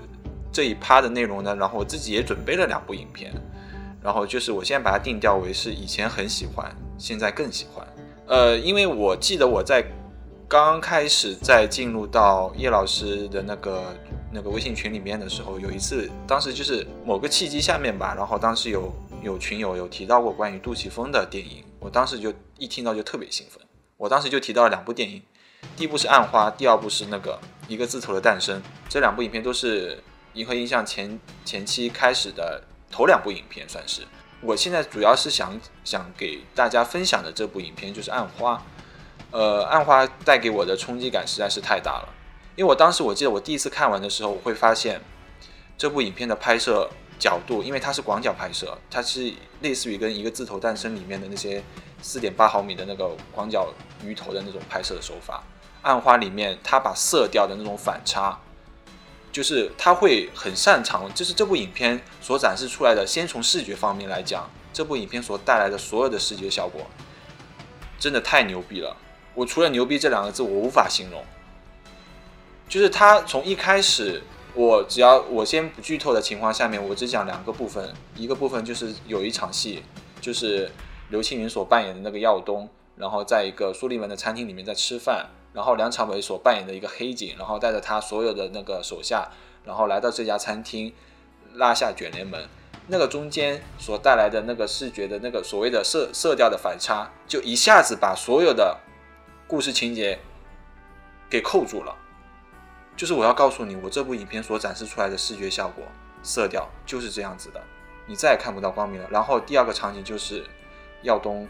这一趴的内容呢，然后我自己也准备了两部影片。然后就是我现在把它定调为是以前很喜欢，现在更喜欢。呃，因为我记得我在刚开始在进入到叶老师的那个那个微信群里面的时候，有一次，当时就是某个契机下面吧，然后当时有有群友有提到过关于杜琪峰的电影，我当时就一听到就特别兴奋，我当时就提到了两部电影，第一部是《暗花》，第二部是那个一个字头的诞生，这两部影片都是银河映像前前期开始的头两部影片，算是。我现在主要是想想给大家分享的这部影片就是《暗花》，呃，《暗花》带给我的冲击感实在是太大了，因为我当时我记得我第一次看完的时候，我会发现这部影片的拍摄角度，因为它是广角拍摄，它是类似于跟一个字头诞生里面的那些四点八毫米的那个广角鱼头的那种拍摄的手法，《暗花》里面它把色调的那种反差。就是他会很擅长，就是这部影片所展示出来的。先从视觉方面来讲，这部影片所带来的所有的视觉效果，真的太牛逼了。我除了牛逼这两个字，我无法形容。就是他从一开始，我只要我先不剧透的情况下面，我只讲两个部分。一个部分就是有一场戏，就是刘青云所扮演的那个耀东，然后在一个苏利文的餐厅里面在吃饭。然后梁朝伟所扮演的一个黑警，然后带着他所有的那个手下，然后来到这家餐厅，拉下卷帘门。那个中间所带来的那个视觉的那个所谓的色色调的反差，就一下子把所有的故事情节给扣住了。就是我要告诉你，我这部影片所展示出来的视觉效果、色调就是这样子的，你再也看不到光明了。然后第二个场景就是耀东，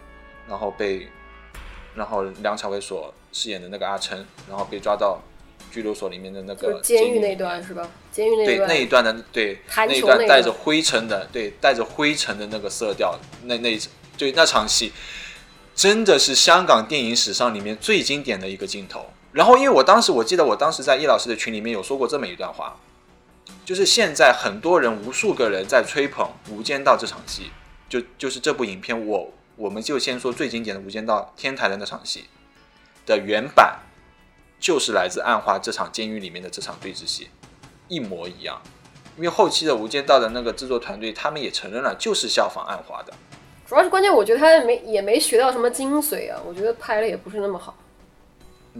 然后被。然后梁朝伟所饰演的那个阿琛，然后被抓到拘留所里面的那个监狱那一段是吧？监狱那对段，那一段的对弹那一段带着灰尘的，对带着灰尘的那个色调，那那对那场戏，真的是香港电影史上里面最经典的一个镜头。然后，因为我当时我记得我当时在叶老师的群里面有说过这么一段话，就是现在很多人无数个人在吹捧《无间道》这场戏，就就是这部影片我我们就先说最经典的《无间道》天台的那场戏的原版，就是来自《暗花》这场监狱里面的这场对峙戏，一模一样。因为后期的《无间道》的那个制作团队，他们也承认了，就是效仿《暗花》的。主要是关键，我觉得他也没也没学到什么精髓啊，我觉得拍的也不是那么好。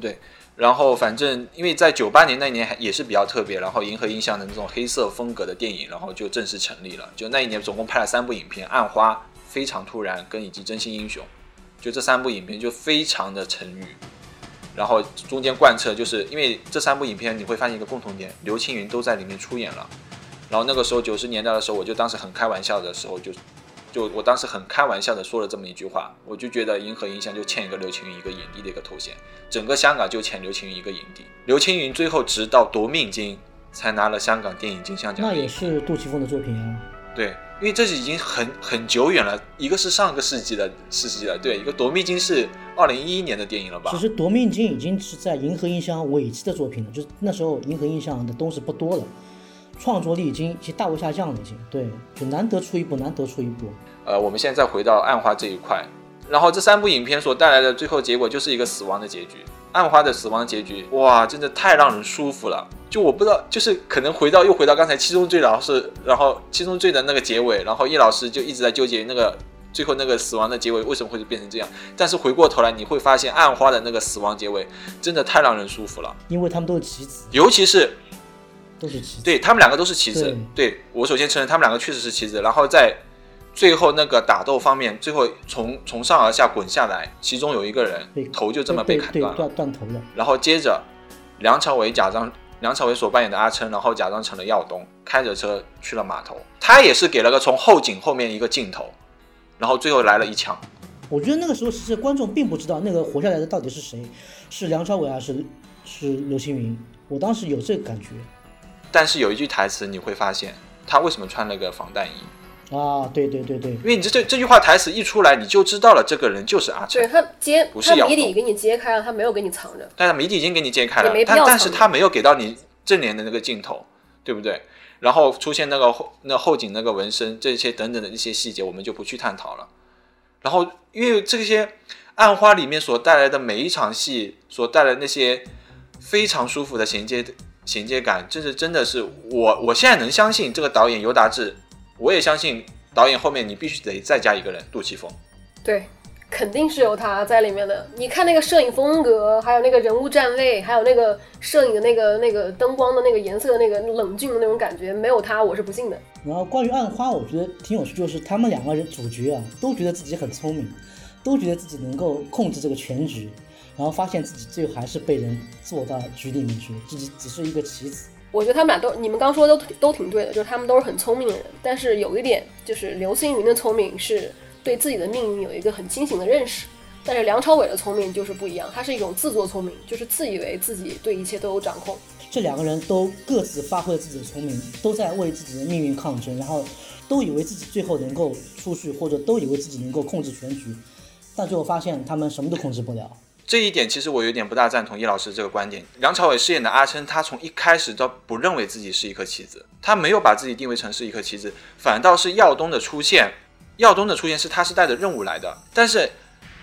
对，然后反正因为在九八年那年还也是比较特别，然后银河映像的那种黑色风格的电影，然后就正式成立了。就那一年总共拍了三部影片，《暗花》、《非常突然》跟以及《真心英雄》，就这三部影片就非常的成语。然后中间贯彻，就是因为这三部影片你会发现一个共同点，刘青云都在里面出演了。然后那个时候九十年代的时候，我就当时很开玩笑的时候就。就我当时很开玩笑的说了这么一句话，我就觉得银河映像就欠一个刘青云一个影帝的一个头衔，整个香港就欠刘青云一个影帝。刘青云最后直到夺命金才拿了香港电影金像奖。那也是杜琪峰的作品啊。对，因为这是已经很很久远了，一个是上个世纪的世纪了，对，一个夺命金是二零一一年的电影了吧？其实夺命金已经是在银河映像尾期的作品了，就是那时候银河映像的东西不多了。创作力已经已经大为下降了，已经对，就难得出一部，难得出一部。呃，我们现在再回到暗花这一块，然后这三部影片所带来的最后结果就是一个死亡的结局。暗花的死亡结局，哇，真的太让人舒服了。就我不知道，就是可能回到又回到刚才七宗罪老师，然后七宗罪的那个结尾，然后叶老师就一直在纠结那个最后那个死亡的结尾为什么会变成这样。但是回过头来，你会发现暗花的那个死亡结尾真的太让人舒服了，因为他们都是棋子，尤其是。都是棋子，对他们两个都是棋子。对我首先承认他们两个确实是棋子，然后在最后那个打斗方面，最后从从上而下滚下来，其中有一个人头就这么被砍断了，断头了。然后接着梁朝伟假装梁朝伟所扮演的阿琛，然后假装成了耀东，开着车去了码头。他也是给了个从后景后面一个镜头，然后最后来了一枪。我觉得那个时候其实观众并不知道那个活下来的到底是谁，是梁朝伟还是是刘青云。我当时有这个感觉。但是有一句台词你会发现，他为什么穿了个防弹衣？啊，对对对对，因为你这这这句话台词一出来，你就知道了这个人就是阿成。对他揭，不是他谜底给你揭开了，他没有给你藏着。但是谜底已经给你揭开了，但但是他没有给到你正脸的那个镜头，对不对？然后出现那个后那后颈那个纹身，这些等等的一些细节，我们就不去探讨了。然后因为这些暗花里面所带来的每一场戏，所带来那些非常舒服的衔接。衔接感，这是真的是我，我现在能相信这个导演尤达志，我也相信导演后面你必须得再加一个人，杜琪峰。对，肯定是有他在里面的。你看那个摄影风格，还有那个人物站位，还有那个摄影的那个那个灯光的那个颜色，那个冷峻的那种感觉，没有他我是不信的。然后关于暗花，我觉得挺有趣，就是他们两个人主角啊，都觉得自己很聪明，都觉得自己能够控制这个全局。然后发现自己最后还是被人做到局里面去，自己只是一个棋子。我觉得他们俩都，你们刚说都都挺对的，就是他们都是很聪明的人。但是有一点，就是刘星云的聪明是对自己的命运有一个很清醒的认识，但是梁朝伟的聪明就是不一样，他是一种自作聪明，就是自以为自己对一切都有掌控。这两个人都各自发挥了自己的聪明，都在为自己的命运抗争，然后都以为自己最后能够出去，或者都以为自己能够控制全局，但最后发现他们什么都控制不了。这一点其实我有点不大赞同叶老师这个观点。梁朝伟饰演的阿琛，他从一开始都不认为自己是一颗棋子，他没有把自己定位成是一颗棋子，反倒是耀东的出现，耀东的出现是他是带着任务来的。但是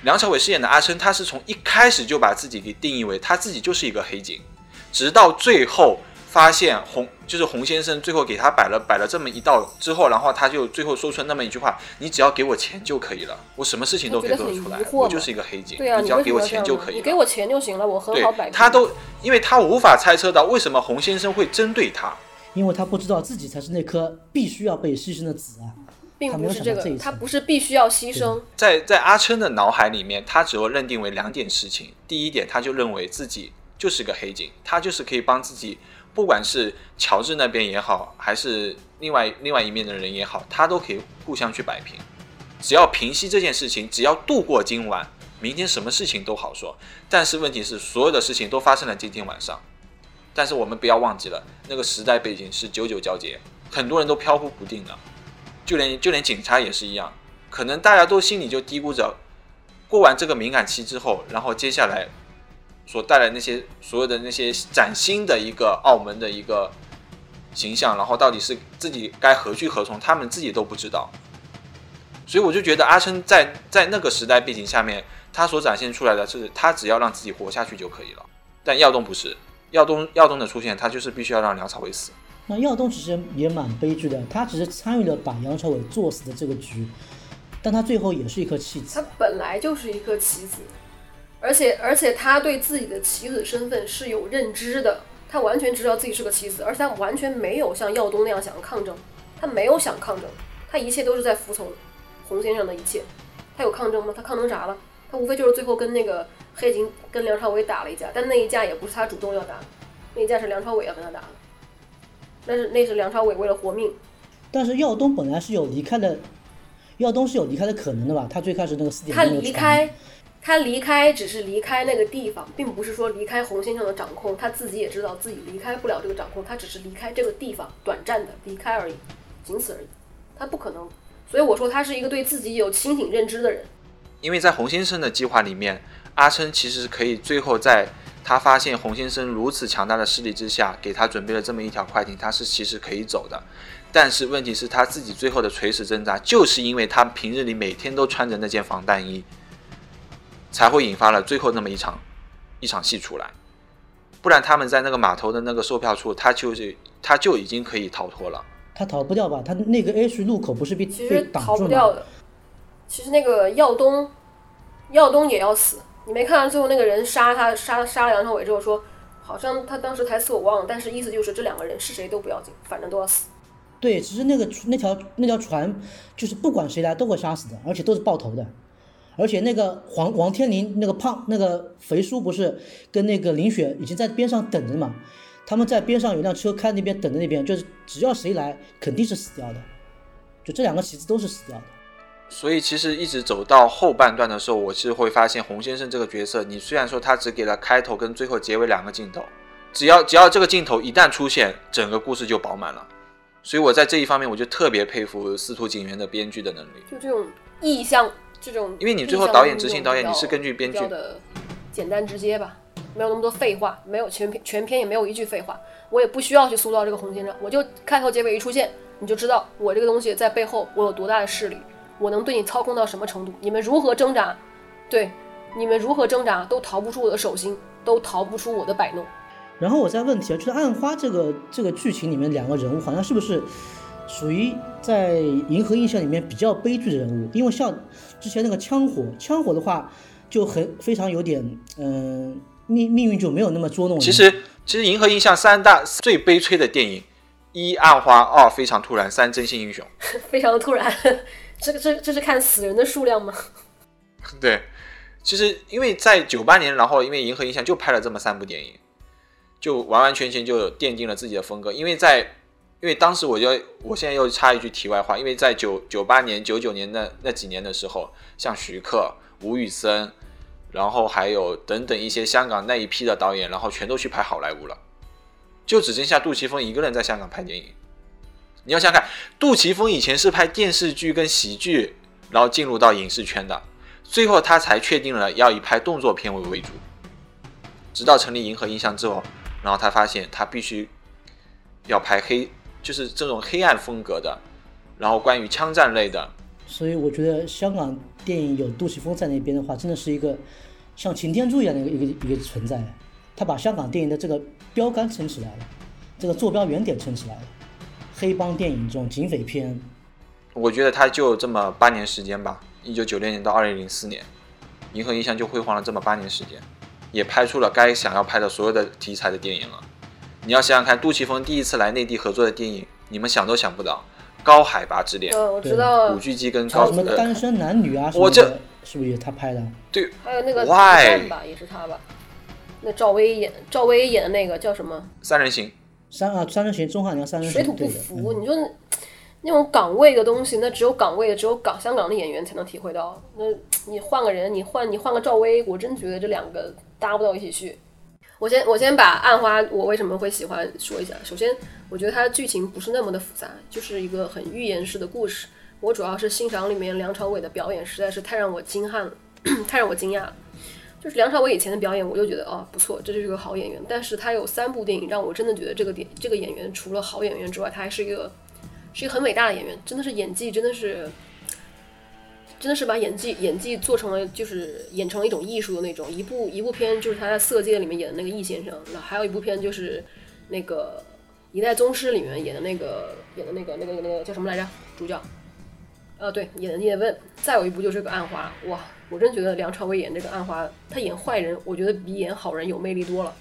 梁朝伟饰演的阿琛，他是从一开始就把自己给定义为他自己就是一个黑警，直到最后。发现洪就是洪先生，最后给他摆了摆了这么一道之后，然后他就最后说出那么一句话：“你只要给我钱就可以了，我什么事情都可以做得出来，我就是一个黑警。对啊，你只要给我钱就可以，你给我钱就行了，我很好摆。”他都，因为他无法猜测到为什么洪先生会针对他，因为他不知道自己才是那颗必须要被牺牲的子啊，并不是这个，他不是必须要牺牲。在在阿琛的脑海里面，他只有认定为两点事情：第一点，他就认为自己就是个黑警，他就是可以帮自己。不管是乔治那边也好，还是另外另外一面的人也好，他都可以互相去摆平。只要平息这件事情，只要度过今晚，明天什么事情都好说。但是问题是，所有的事情都发生了今天晚上，但是我们不要忘记了，那个时代背景是九九交接，很多人都飘忽不定的，就连就连警察也是一样，可能大家都心里就嘀咕着，过完这个敏感期之后，然后接下来所带来那些所有的那些崭新的一个澳门的一个形象，然后到底是自己该何去何从，他们自己都不知道。所以我就觉得阿琛在在那个时代背景下面，他所展现出来的是他只要让自己活下去就可以了。但耀东不是，耀东耀东的出现，他就是必须要让梁朝伟死。那耀东其实也蛮悲剧的，他只是参与了把梁朝伟作死的这个局，但他最后也是一颗弃子。他本来就是一颗棋子，而且而且他对自己的棋子身份是有认知的，他完全知道自己是个棋子，而且他完全没有像耀东那样想要抗争，他没有想抗争，他一切都是在服从洪先生的一切。他有抗争吗？他抗争啥了？他无非就是最后跟那个黑警跟梁朝伟打了一架，但那一架也不是他主动要打，那一架是梁朝伟要跟他打的。那是那是梁朝伟为了活命，但是耀东本来是有离开的，耀东是有离开的可能的吧？他最开始那个四点他离开，他离开只是离开那个地方，并不是说离开洪先生的掌控。他自己也知道自己离开不了这个掌控，他只是离开这个地方，短暂的离开而已，仅此而已。他不可能，所以我说他是一个对自己有清醒认知的人。因为在洪先生的计划里面，阿琛其实可以最后在他发现洪先生如此强大的势力之下，给他准备了这么一条快艇，他是其实可以走的。但是问题是他自己最后的垂死挣扎，就是因为他平日里每天都穿着那件防弹衣，才会引发了最后那么一场一场戏出来。不然他们在那个码头的那个售票处，他就是他就已经可以逃脱了。他逃不掉吧？他那个 H 路口不是被其被实逃？不掉的。其实那个耀东，耀东也要死。你没看到最后那个人杀他杀杀了杨朝伟之后说，好像他当时台词我忘了，但是意思就是这两个人是谁都不要紧，反正都要死。对，其实那个那条那条船就是不管谁来都会杀死的，而且都是爆头的。而且那个黄王天林那个胖那个肥叔不是跟那个林雪已经在边上等着嘛？他们在边上有辆车开那边等着那边，就是只要谁来肯定是死掉的，就这两个棋子都是死掉的。所以其实一直走到后半段的时候，我其实会发现洪先生这个角色，你虽然说他只给了开头跟最后结尾两个镜头，只要只要这个镜头一旦出现，整个故事就饱满了。所以我在这一方面，我就特别佩服司徒景元的编剧的能力。就这种意象，这种因为你最后导演执行导演你是根据编剧的简单直接吧，没有那么多废话，没有全篇全篇也没有一句废话，我也不需要去塑造这个红先生，我就开头结尾一出现，你就知道我这个东西在背后我有多大的势力，我能对你操控到什么程度，你们如何挣扎，对，你们如何挣扎都逃不出我的手心，都逃不出我的摆弄。然后我再问题啊，就是暗花这个这个剧情里面两个人物好像是不是属于在银河印象里面比较悲剧的人物？因为像之前那个枪火，枪火的话就很非常有点嗯、命命运就没有那么捉弄人。其实其实银河印象三大最悲催的电影，一暗花，二非常突然，三真心英雄。*laughs* 非常的突然，*laughs* 这个这这是看死人的数量吗？*laughs* 对，其实因为在九八年，然后因为银河印象就拍了这么三部电影，就完完全全就奠定了自己的风格。因为在因为当时我就我现在又插一句题外话，因为在九九八年、九九年那那几年的时候，像徐克、吴宇森，然后还有等等一些香港那一批的导演，然后全都去拍好莱坞了，就只剩下杜琪峰一个人在香港拍电影。你要想想看，杜琪峰以前是拍电视剧跟喜剧，然后进入到影视圈的，最后他才确定了要以拍动作片为为主。直到成立银河印象之后，然后他发现他必须要拍黑，就是这种黑暗风格的，然后关于枪战类的，所以我觉得香港电影有杜琪峰在那边的话，真的是一个像擎天柱一样的一个一个一个存在。他把香港电影的这个标杆撑起来了，这个坐标原点撑起来了。黑帮电影这种警匪片，我觉得他就这么八年时间吧，一九九六年到二零零四年，银河印象就辉煌了这么八年时间，也拍出了该想要拍的所有的题材的电影了。你要想想看，杜琪峰第一次来内地合作的电影，你们想都想不到，《高海拔之恋》嗯，我知道古，巨基跟高什么高呃单身男女啊什么我这，是不是也他拍的？对还有那个 Why？吧，也是他吧？那赵薇演赵薇演的那个叫什么？三人行，三啊，三人行，钟汉良三人行水土。不服，嗯你说那那种岗位的东西，那只有岗位的，只有港香港的演员才能体会到。那你换个人，你换你换个赵薇，我真觉得这两个搭不到一起去。我先我先把《暗花》我为什么会喜欢说一下。首先，我觉得它的剧情不是那么的复杂，就是一个很寓言式的故事。我主要是欣赏里面梁朝伟的表演，实在是太让我惊撼了，*clears throat* 太让我惊讶了。就是梁朝伟以前的表演，我就觉得哦不错，这就是个好演员。但是他有三部电影让我真的觉得这个点这个演员除了好演员之外，他还是一个是一个很伟大的演员，真的是演技真的是。真的是把演技演技做成了，就是演成了一种艺术的那种。一部一部片就是他在《色戒》里面演的那个易先生，那还有一部片就是那个《一代宗师》里面演的那个演的那个那个那个叫什么来着？主角？呃，对，演的叶问。再有一部就是个《暗花》，哇，我真觉得梁朝伟演这个《暗花》，他演坏人，我觉得比演好人有魅力多了。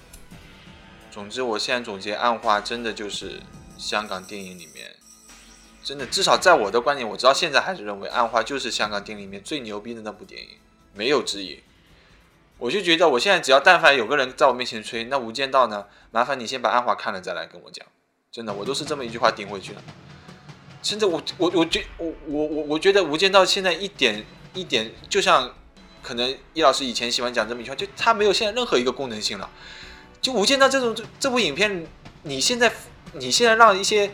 总之，我现在总结《暗花》真的就是香港电影里面。真的，至少在我的观点，我直到现在还是认为《暗花》就是香港电影里面最牛逼的那部电影，没有之一。我就觉得，我现在只要但凡有个人在我面前吹，那《无间道》呢？麻烦你先把《暗花》看了再来跟我讲。真的，我都是这么一句话顶回去的。甚至我我我觉我我我我觉得《无间道》现在一点一点，就像可能易老师以前喜欢讲这么一句话，就它没有现在任何一个功能性了。就《无间道》这种这这部影片，你现在你现在让一些。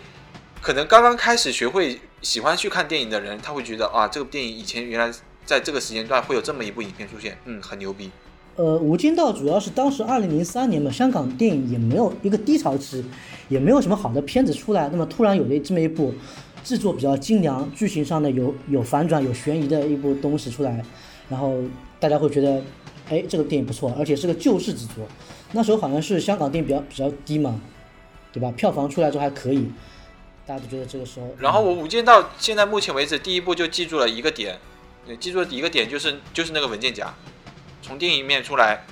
可能刚刚开始学会喜欢去看电影的人，他会觉得啊，这个电影以前原来在这个时间段会有这么一部影片出现，嗯，很牛逼。呃，《无间道》主要是当时二零零三年嘛，香港电影也没有一个低潮期，也没有什么好的片子出来，那么突然有了这么一部制作比较精良、剧情上的有有反转、有悬疑的一部东西出来，然后大家会觉得，哎，这个电影不错，而且是个救世之作。那时候好像是香港电影比较比较低嘛，对吧？票房出来之后还可以。大家都觉得这个时候，然后我《无间道》现在目前为止第一步就记住了一个点，对记住了一个点就是就是那个文件夹，从电影里面出来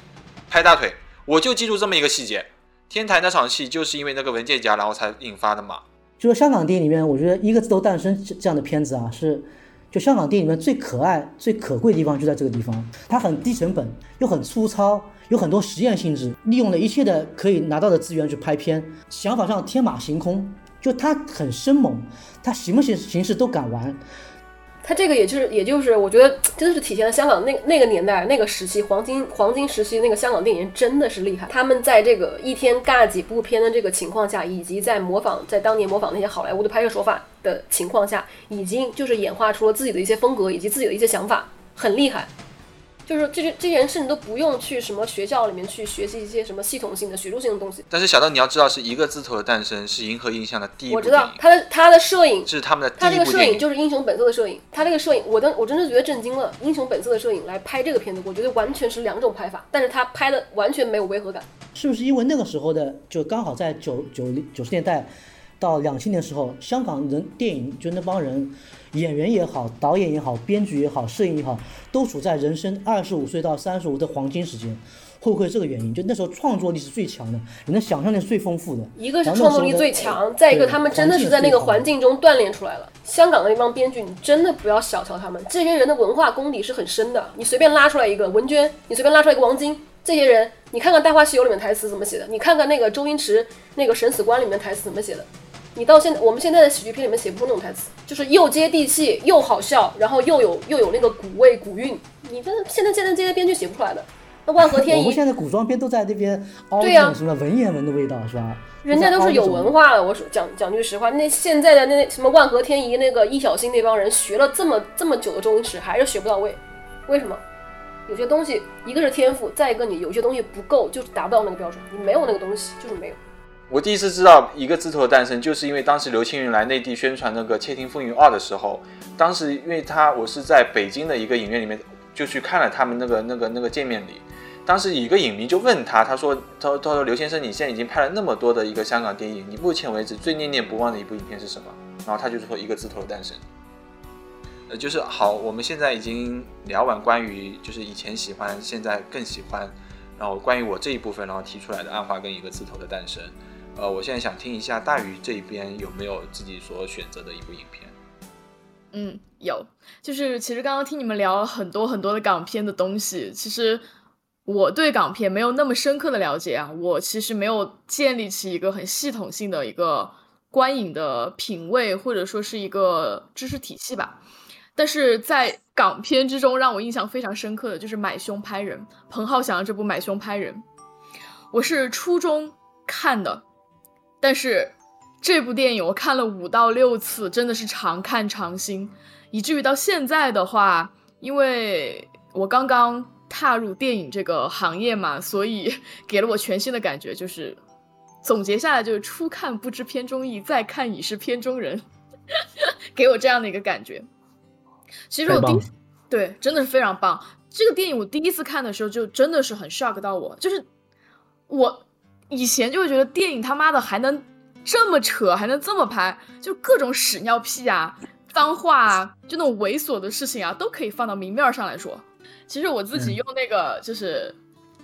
拍大腿，我就记住这么一个细节。天台那场戏就是因为那个文件夹，然后才引发的嘛。就是香港电影里面，我觉得一个字都诞生这样的片子啊，是就香港电影里面最可爱、最可贵的地方就在这个地方，它很低成本，又很粗糙，有很多实验性质，利用了一切的可以拿到的资源去拍片，想法上天马行空。就他很生猛，他什么形形式都敢玩。他这个也就是，也就是，我觉得 *tsk* 真的是体现了香港那那个年代、那个时期黄金黄金时期那个香港电影真的是厉害。他们在这个一天尬几部片的这个情况下，以及在模仿在当年模仿那些好莱坞的拍摄手法的情况下，已经就是演化出了自己的一些风格以及自己的一些想法，很厉害。就是这些这些人甚至都不用去什么学校里面去学习一些什么系统性的学术性的东西。但是小道你要知道，是一个字头的诞生是银河印象的第一部我知道他的他的摄影是他们的，他这个摄影就是英雄本色的摄影。他这个摄影，我的我真的觉得震惊了。英雄本色的摄影来拍这个片子，我觉得完全是两种拍法，但是他拍的完全没有违和感。是不是因为那个时候的就刚好在九九零九十年代到两千年时候，香港人电影就那帮人。演员也好，导演也好，编剧也好，摄影也好，都处在人生二十五岁到三十五的黄金时间，会不会这个原因？就那时候创作力是最强的，你的想象力是最丰富的。一个是创作力最强，再一个他们真的是在那个环境中锻炼出来了。香港的那帮编剧，你真的不要小瞧他们，这些人的文化功底是很深的。你随便拉出来一个文娟，你随便拉出来一个王晶，这些人，你看看《大话西游》里面台词怎么写的，你看看那个周星驰那个《审死官》里面台词怎么写的。你到现在，我们现在的喜剧片里面写不出那种台词，就是又接地气又好笑，然后又有又有那个古味古韵。你真的现在现在这些编剧写不出来的。那万和天宜，我们现在古装片都在那边凹那种什么文言文的味道，是吧？人家都是有文化的。我说讲讲句实话，那现在的那什么万和天宜那个易小星那帮人学了这么这么久的周星驰，还是学不到位。为什么？有些东西，一个是天赋，再一个你有些东西不够，就是达不到那个标准。你没有那个东西，就是没有。我第一次知道一个字头的诞生，就是因为当时刘青云来内地宣传那个《窃听风云二》的时候，当时因为他我是在北京的一个影院里面就去看了他们那个那个那个见面礼，当时一个影迷就问他，他说他他说刘先生，你现在已经拍了那么多的一个香港电影，你目前为止最念念不忘的一部影片是什么？然后他就说一个字头的诞生，呃，就是好，我们现在已经聊完关于就是以前喜欢，现在更喜欢，然后关于我这一部分，然后提出来的暗花跟一个字头的诞生。呃，我现在想听一下大鱼这边有没有自己所选择的一部影片？嗯，有，就是其实刚刚听你们聊了很多很多的港片的东西，其实我对港片没有那么深刻的了解啊，我其实没有建立起一个很系统性的一个观影的品味或者说是一个知识体系吧。但是在港片之中，让我印象非常深刻的就是《买凶拍人》，彭浩翔的这部《买凶拍人》。我是初中看的，但是这部电影我看了五到六次，真的是常看常新，以至于到现在的话，因为我刚刚踏入电影这个行业嘛，所以 *laughs* 给了我全新的感觉，就是总结下来就是初看不知片中意，再看已是片中人，*laughs* 给我这样的一个感觉。其实我第对真的是非常棒。这个电影我第一次看的时候就真的是很 shock 到我，就是我以前就会觉得电影他妈的还能这么扯，还能这么拍，就各种屎尿屁啊、脏话啊，就那种猥琐的事情啊，都可以放到明面上来说。其实我自己用那个就是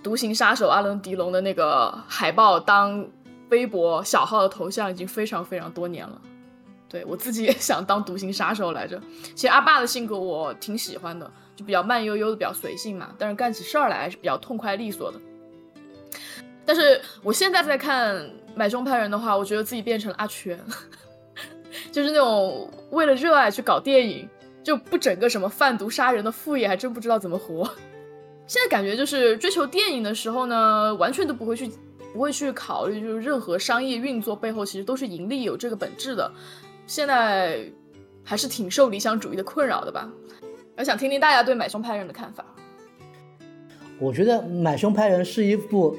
《独行杀手》阿伦·迪龙的那个海报当微博小号的头像已经非常非常多年了。对我自己也想当独行杀手来着。其实阿爸的性格我挺喜欢的。就比较慢悠悠的，比较随性嘛，但是干起事儿来还是比较痛快利索的。但是我现在在看《买凶拍人》的话，我觉得自己变成了阿全，*laughs* 就是那种为了热爱去搞电影，就不整个什么贩毒杀人的副业，还真不知道怎么活。现在感觉就是追求电影的时候呢，完全都不会去不会去考虑，就是任何商业运作背后其实都是盈利有这个本质的。现在还是挺受理想主义的困扰的吧。我想听听大家对《买凶拍人》的看法。我觉得《买凶拍人》是一部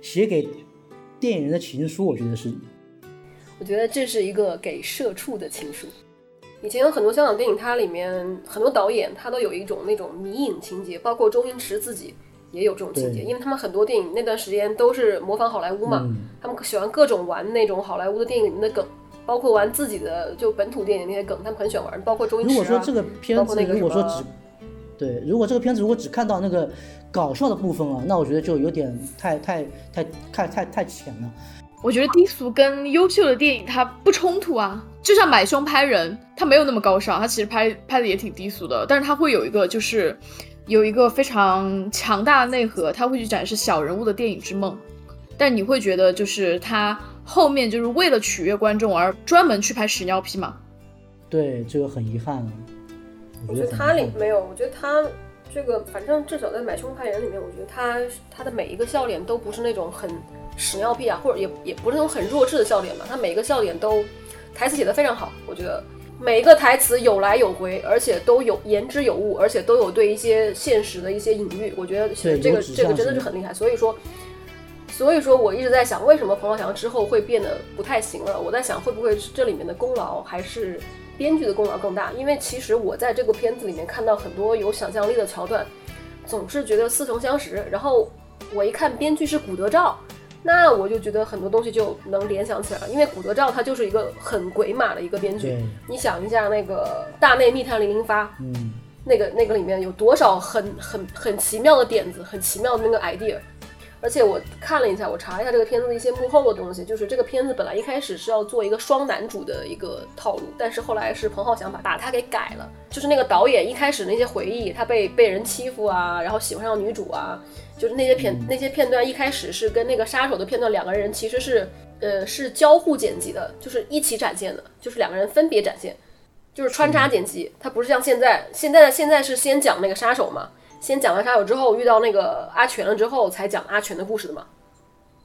写给电影人的情书，我觉得是。我觉得这是一个给社畜的情书。以前有很多香港电影，它里面很多导演他都有一种那种迷影情节，包括周星驰自己也有这种情节，因为他们很多电影那段时间都是模仿好莱坞嘛，他们喜欢各种玩那种好莱坞的电影里面的梗。包括玩自己的就本土电影那些梗，他们很喜欢玩。包括周星驰如果说这个片子，如果说只对，如果这个片子如果只看到那个搞笑的部分啊，那我觉得就有点太太太太太太浅了。我觉得低俗跟优秀的电影它不冲突啊，就像买凶拍人，它没有那么高尚，它其实拍拍的也挺低俗的，但是它会有一个就是有一个非常强大的内核，它会去展示小人物的电影之梦。但你会觉得就是它。后面就是为了取悦观众而专门去拍屎尿屁吗？对，这个很遗憾。我觉得它里没有，我觉得他这个反正至少在《买凶拍人》里面，我觉得他他的每一个笑脸都不是那种很屎尿屁啊，或者也也不是那种很弱智的笑脸嘛。他每一个笑脸都台词写的非常好，我觉得每一个台词有来有回，而且都有言之有物，而且都有对一些现实的一些隐喻。我觉得这个这个真的是很厉害，所以说。所以说，我一直在想，为什么彭浩翔之后会变得不太行了？我在想，会不会这里面的功劳还是编剧的功劳更大？因为其实我在这个片子里面看到很多有想象力的桥段，总是觉得似曾相识。然后我一看编剧是古德照，那我就觉得很多东西就能联想起来了。因为古德照他就是一个很鬼马的一个编剧。你想一下，那个《大内密探零零发》，嗯，那个那个里面有多少很很很奇妙的点子，很奇妙的那个 idea。而且我看了一下，我查了一下这个片子的一些幕后的东西，就是这个片子本来一开始是要做一个双男主的一个套路，但是后来是彭浩翔把把它给改了。就是那个导演一开始那些回忆，他被被人欺负啊，然后喜欢上女主啊，就是那些片那些片段一开始是跟那个杀手的片段两个人其实是呃是交互剪辑的，就是一起展现的，就是两个人分别展现，就是穿插剪辑，它不是像现在现在现在是先讲那个杀手嘛。先讲完杀手之后，遇到那个阿全了之后，才讲阿全的故事的嘛。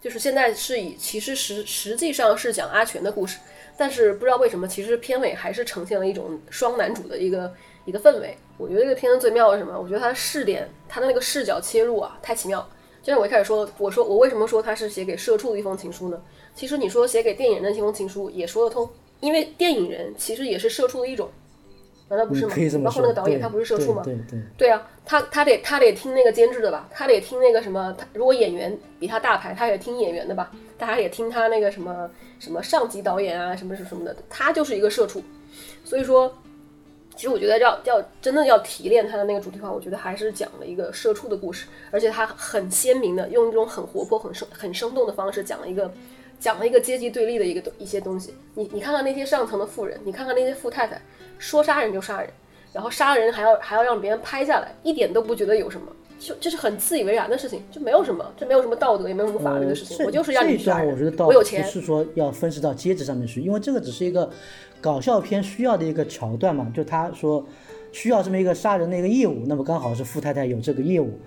就是现在是以，其实实实际上是讲阿全的故事，但是不知道为什么，其实片尾还是呈现了一种双男主的一个一个氛围。我觉得这个片子最妙的是什么？我觉得它的视点，它的那个视角切入啊，太奇妙。就像我一开始说，我说我为什么说它是写给社畜的一封情书呢？其实你说写给电影人的一封情书也说得通，因为电影人其实也是社畜的一种。难道不是吗？包括那个导演，他不是社畜吗？对对对啊，他他得他得听那个监制的吧，他得听那个什么，他如果演员比他大牌，他也听演员的吧，大家也听他那个什么什么上级导演啊，什么什么什么的，他就是一个社畜。所以说，其实我觉得要要真的要提炼他的那个主题话，我觉得还是讲了一个社畜的故事，而且他很鲜明的用一种很活泼、很生很生动的方式讲了一个讲了一个阶级对立的一个一些东西。你你看看那些上层的富人，你看看那些富太太。说杀人就杀人，然后杀人还要还要让别人拍下来，一点都不觉得有什么，就这是很自以为然的事情，就没有什么，这没有什么道德，也没有什么法律的事情。我就是要你杀人。我觉得倒不是说要分析到阶级上面去，因为这个只是一个搞笑片需要的一个桥段嘛。就他说需要这么一个杀人的一个业务，那么刚好是富太太有这个业务，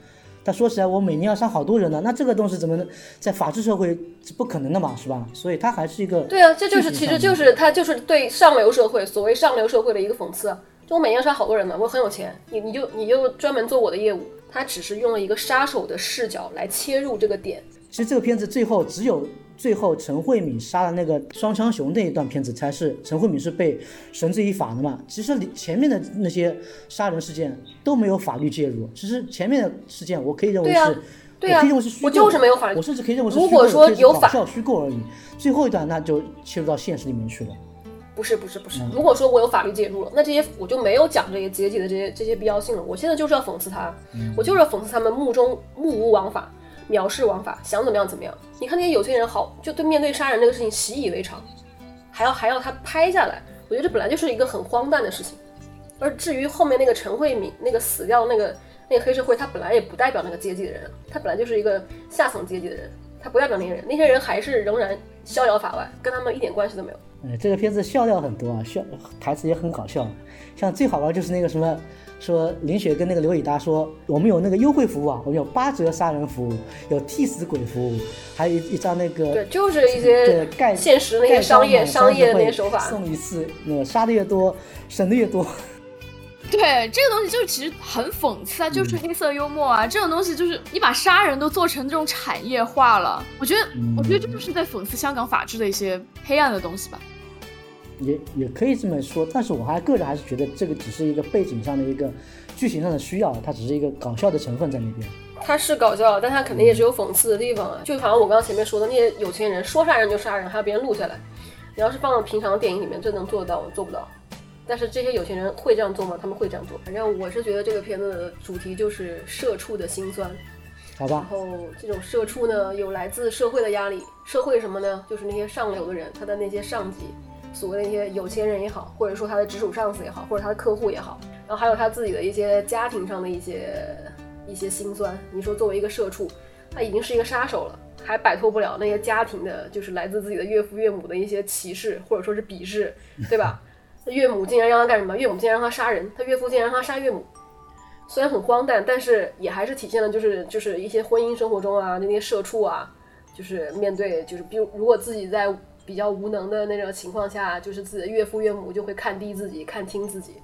但说起来，我每年要杀好多人呢，那这个东西怎么能在法治社会是不可能的嘛，是吧？所以它还是一个对啊，这就是其实就是他就是对上流社会所谓上流社会的一个讽刺啊。就我每年杀好多人呢，我很有钱，你你就你就专门做我的业务。他只是用了一个杀手的视角来切入这个点，其实这个片子最后只有最后陈慧敏杀了那个双枪熊那一段片子才是陈慧敏是被绳之以法的嘛。其实里前面的那些杀人事件都没有法律介入。其实前面的事件我可以认为是，对啊对啊我可以认为是虚构我就是没有法律我甚至可以认为是如果说有法搞笑虚构而已。最后一段那就切入到现实里面去了。不是不是不是。如果说我有法律介入了，那这些我就没有讲这些阶级的这些这些必要性了。我现在就是要讽刺他，我就是要讽刺他们目中目无王法，藐视王法，想怎么样怎么样。你看那些有钱人好，就对面对杀人这个事情习以为常，还要还要他拍下来，我觉得这本来就是一个很荒诞的事情。而至于后面那个陈慧敏那个死掉那个那个黑社会，他本来也不代表那个阶级的人，他本来就是一个下层阶级的人，他不代表那些人，那些人还是仍然逍遥法外，跟他们一点关系都没有。呃，这个片子笑料很多啊，笑台词也很搞笑。像最好玩就是那个什么，说林雪跟那个刘以达说，我们有那个优惠服务啊，我们有八折杀人服务，有替死鬼服务，还有一一张那个对，就是一对些盖现实那些商业商业的那些会手法。送一次，那个杀的越多，省的越多。对这个东西就是其实很讽刺啊，就是黑色幽默啊，这种东西就是你把杀人都做成这种产业化了，我觉得，我觉得这就是在讽刺香港法治的一些黑暗的东西吧。也也可以这么说，但是我还个人还是觉得这个只是一个背景上的一个剧情上的需要，它只是一个搞笑的成分在那边。它是搞笑，但它肯定也是有讽刺的地方啊。就好像我刚刚前面说的，那些有钱人说杀人就杀人，还要别人录下来。你要是放到平常的电影里面，这能做得到我？做不到。但是这些有钱人会这样做吗？他们会这样做。反正我是觉得这个片子的主题就是社畜的辛酸。好吧，然后这种社畜呢，有来自社会的压力。社会什么呢？就是那些上流的人，他的那些上级，所谓的那些有钱人也好，或者说他的直属上司也好，或者他的客户也好，然后还有他自己的一些家庭上的一些一些辛酸。你说作为一个社畜，他已经是一个杀手了，还摆脱不了那些家庭的，就是来自自己的岳父岳母的一些歧视或者说是鄙视，对吧？他岳母竟然让他干什么？岳母竟然让他杀人，他岳父竟然让他杀岳母。虽然很荒诞，但是也还是体现了就是就是一些婚姻生活中啊，那些社畜啊，就是面对就是比如如果自己在比较无能的那种情况下，就是自己的岳父岳母就会看低自己、看轻自己。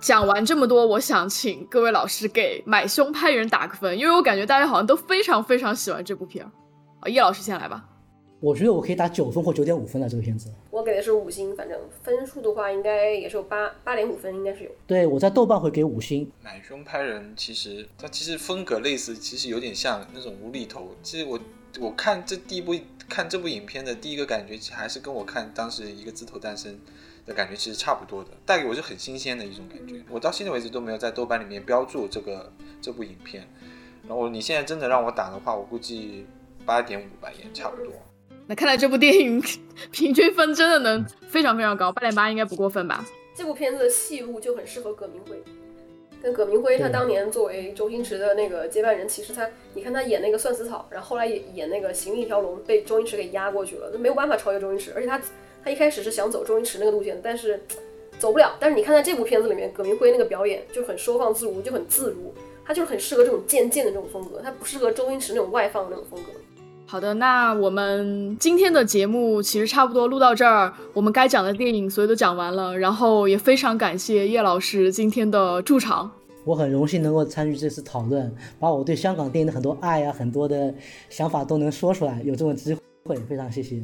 讲完这么多，我想请各位老师给买凶拍人打个分，因为我感觉大家好像都非常非常喜欢这部片儿。啊，叶老师先来吧。我觉得我可以打九分或九点五分了这个片子。我给的是五星，反正分数的话应该也是有八八点五分，应该是有。对我在豆瓣会给五星。奶凶拍人其实它其实风格类似，其实有点像那种无厘头。其实我我看这第一部看这部影片的第一个感觉，还是跟我看当时一个字头诞生的感觉其实差不多的，带给我是很新鲜的一种感觉。我到现在为止都没有在豆瓣里面标注这个这部影片。然后你现在真的让我打的话，我估计八点五吧，也差不多。那看来这部电影 *laughs* 平均分真的能非常非常高，八点八应该不过分吧？这部片子的戏路就很适合葛明辉。但葛明辉他当年作为周星驰的那个接班人，其实他，你看他演那个算死草，然后后来也演那个行运一条龙，被周星驰给压过去了，那没有办法超越周星驰。而且他他一开始是想走周星驰那个路线的，但是走不了。但是你看在这部片子里面，葛明辉那个表演就很收放自如，就很自如，他就是很适合这种渐渐的这种风格，他不适合周星驰那种外放的那种风格。好的，那我们今天的节目其实差不多录到这儿，我们该讲的电影所有都讲完了，然后也非常感谢叶老师今天的驻场。我很荣幸能够参与这次讨论，把我对香港电影的很多爱啊、很多的想法都能说出来，有这种机会，非常谢谢。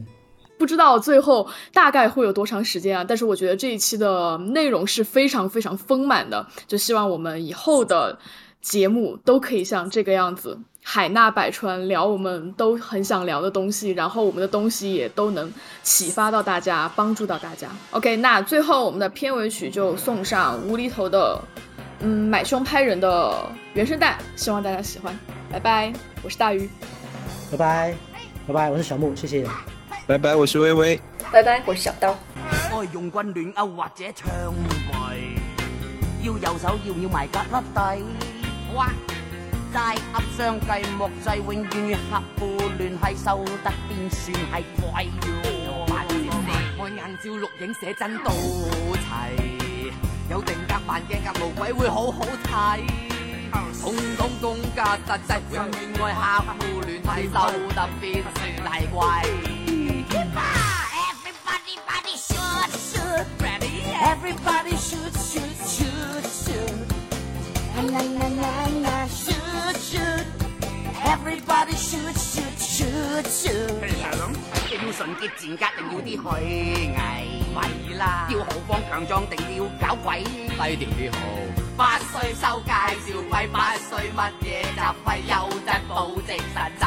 不知道最后大概会有多长时间啊？但是我觉得这一期的内容是非常非常丰满的，就希望我们以后的节目都可以像这个样子，海纳百川，聊我们都很想聊的东西，然后我们的东西也都能启发到大家，帮助到大家。OK，那最后我们的片尾曲就送上无厘头的，嗯，买凶拍人的原声带，希望大家喜欢。拜拜，我是大鱼。拜拜，拜拜，我是小木，谢谢。拜拜，我是微微。拜拜，我是小刀。愛用棍亂勾或者槍櫃，要右手要要埋格甩底。哇！街鸭相计莫制，永远客户联系收得边算系贵。我眼照录影写真都齐，有定格扮镜嘅魔鬼会好好睇。通通公家实际，永远爱客户联系收得边算系贵。Everybody shoot, shoot, shoot, shoot. Shoot, shoot. Everybody shoot, shoot, shoot, shoot. 要純潔賤格定要啲虛偽？咪啦，要豪放強壯定要搞鬼？低調啲好。八歲收介紹費，八歲乜嘢雜費，優質保證實際。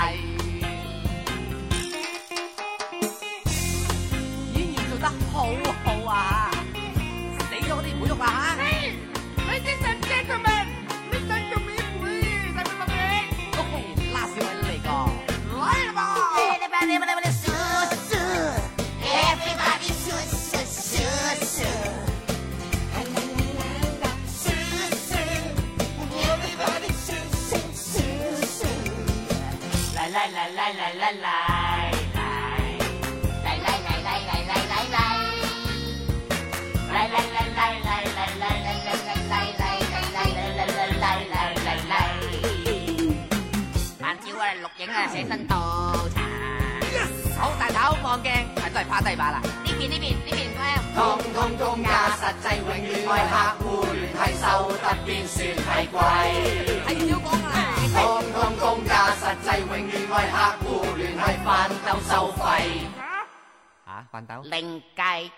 演員做得好好啊！死咗嗰啲唔好喐啦来来来来影啊，寫真到場。好大頭望鏡，係都係趴低把啦。呢邊呢邊呢邊咩？通通公价，实际永远为客戶聯繫收得邊算係貴。係要講啦！通通公價實際永远为客戶聯繫飯兜收費。嚇？飯兜？另計。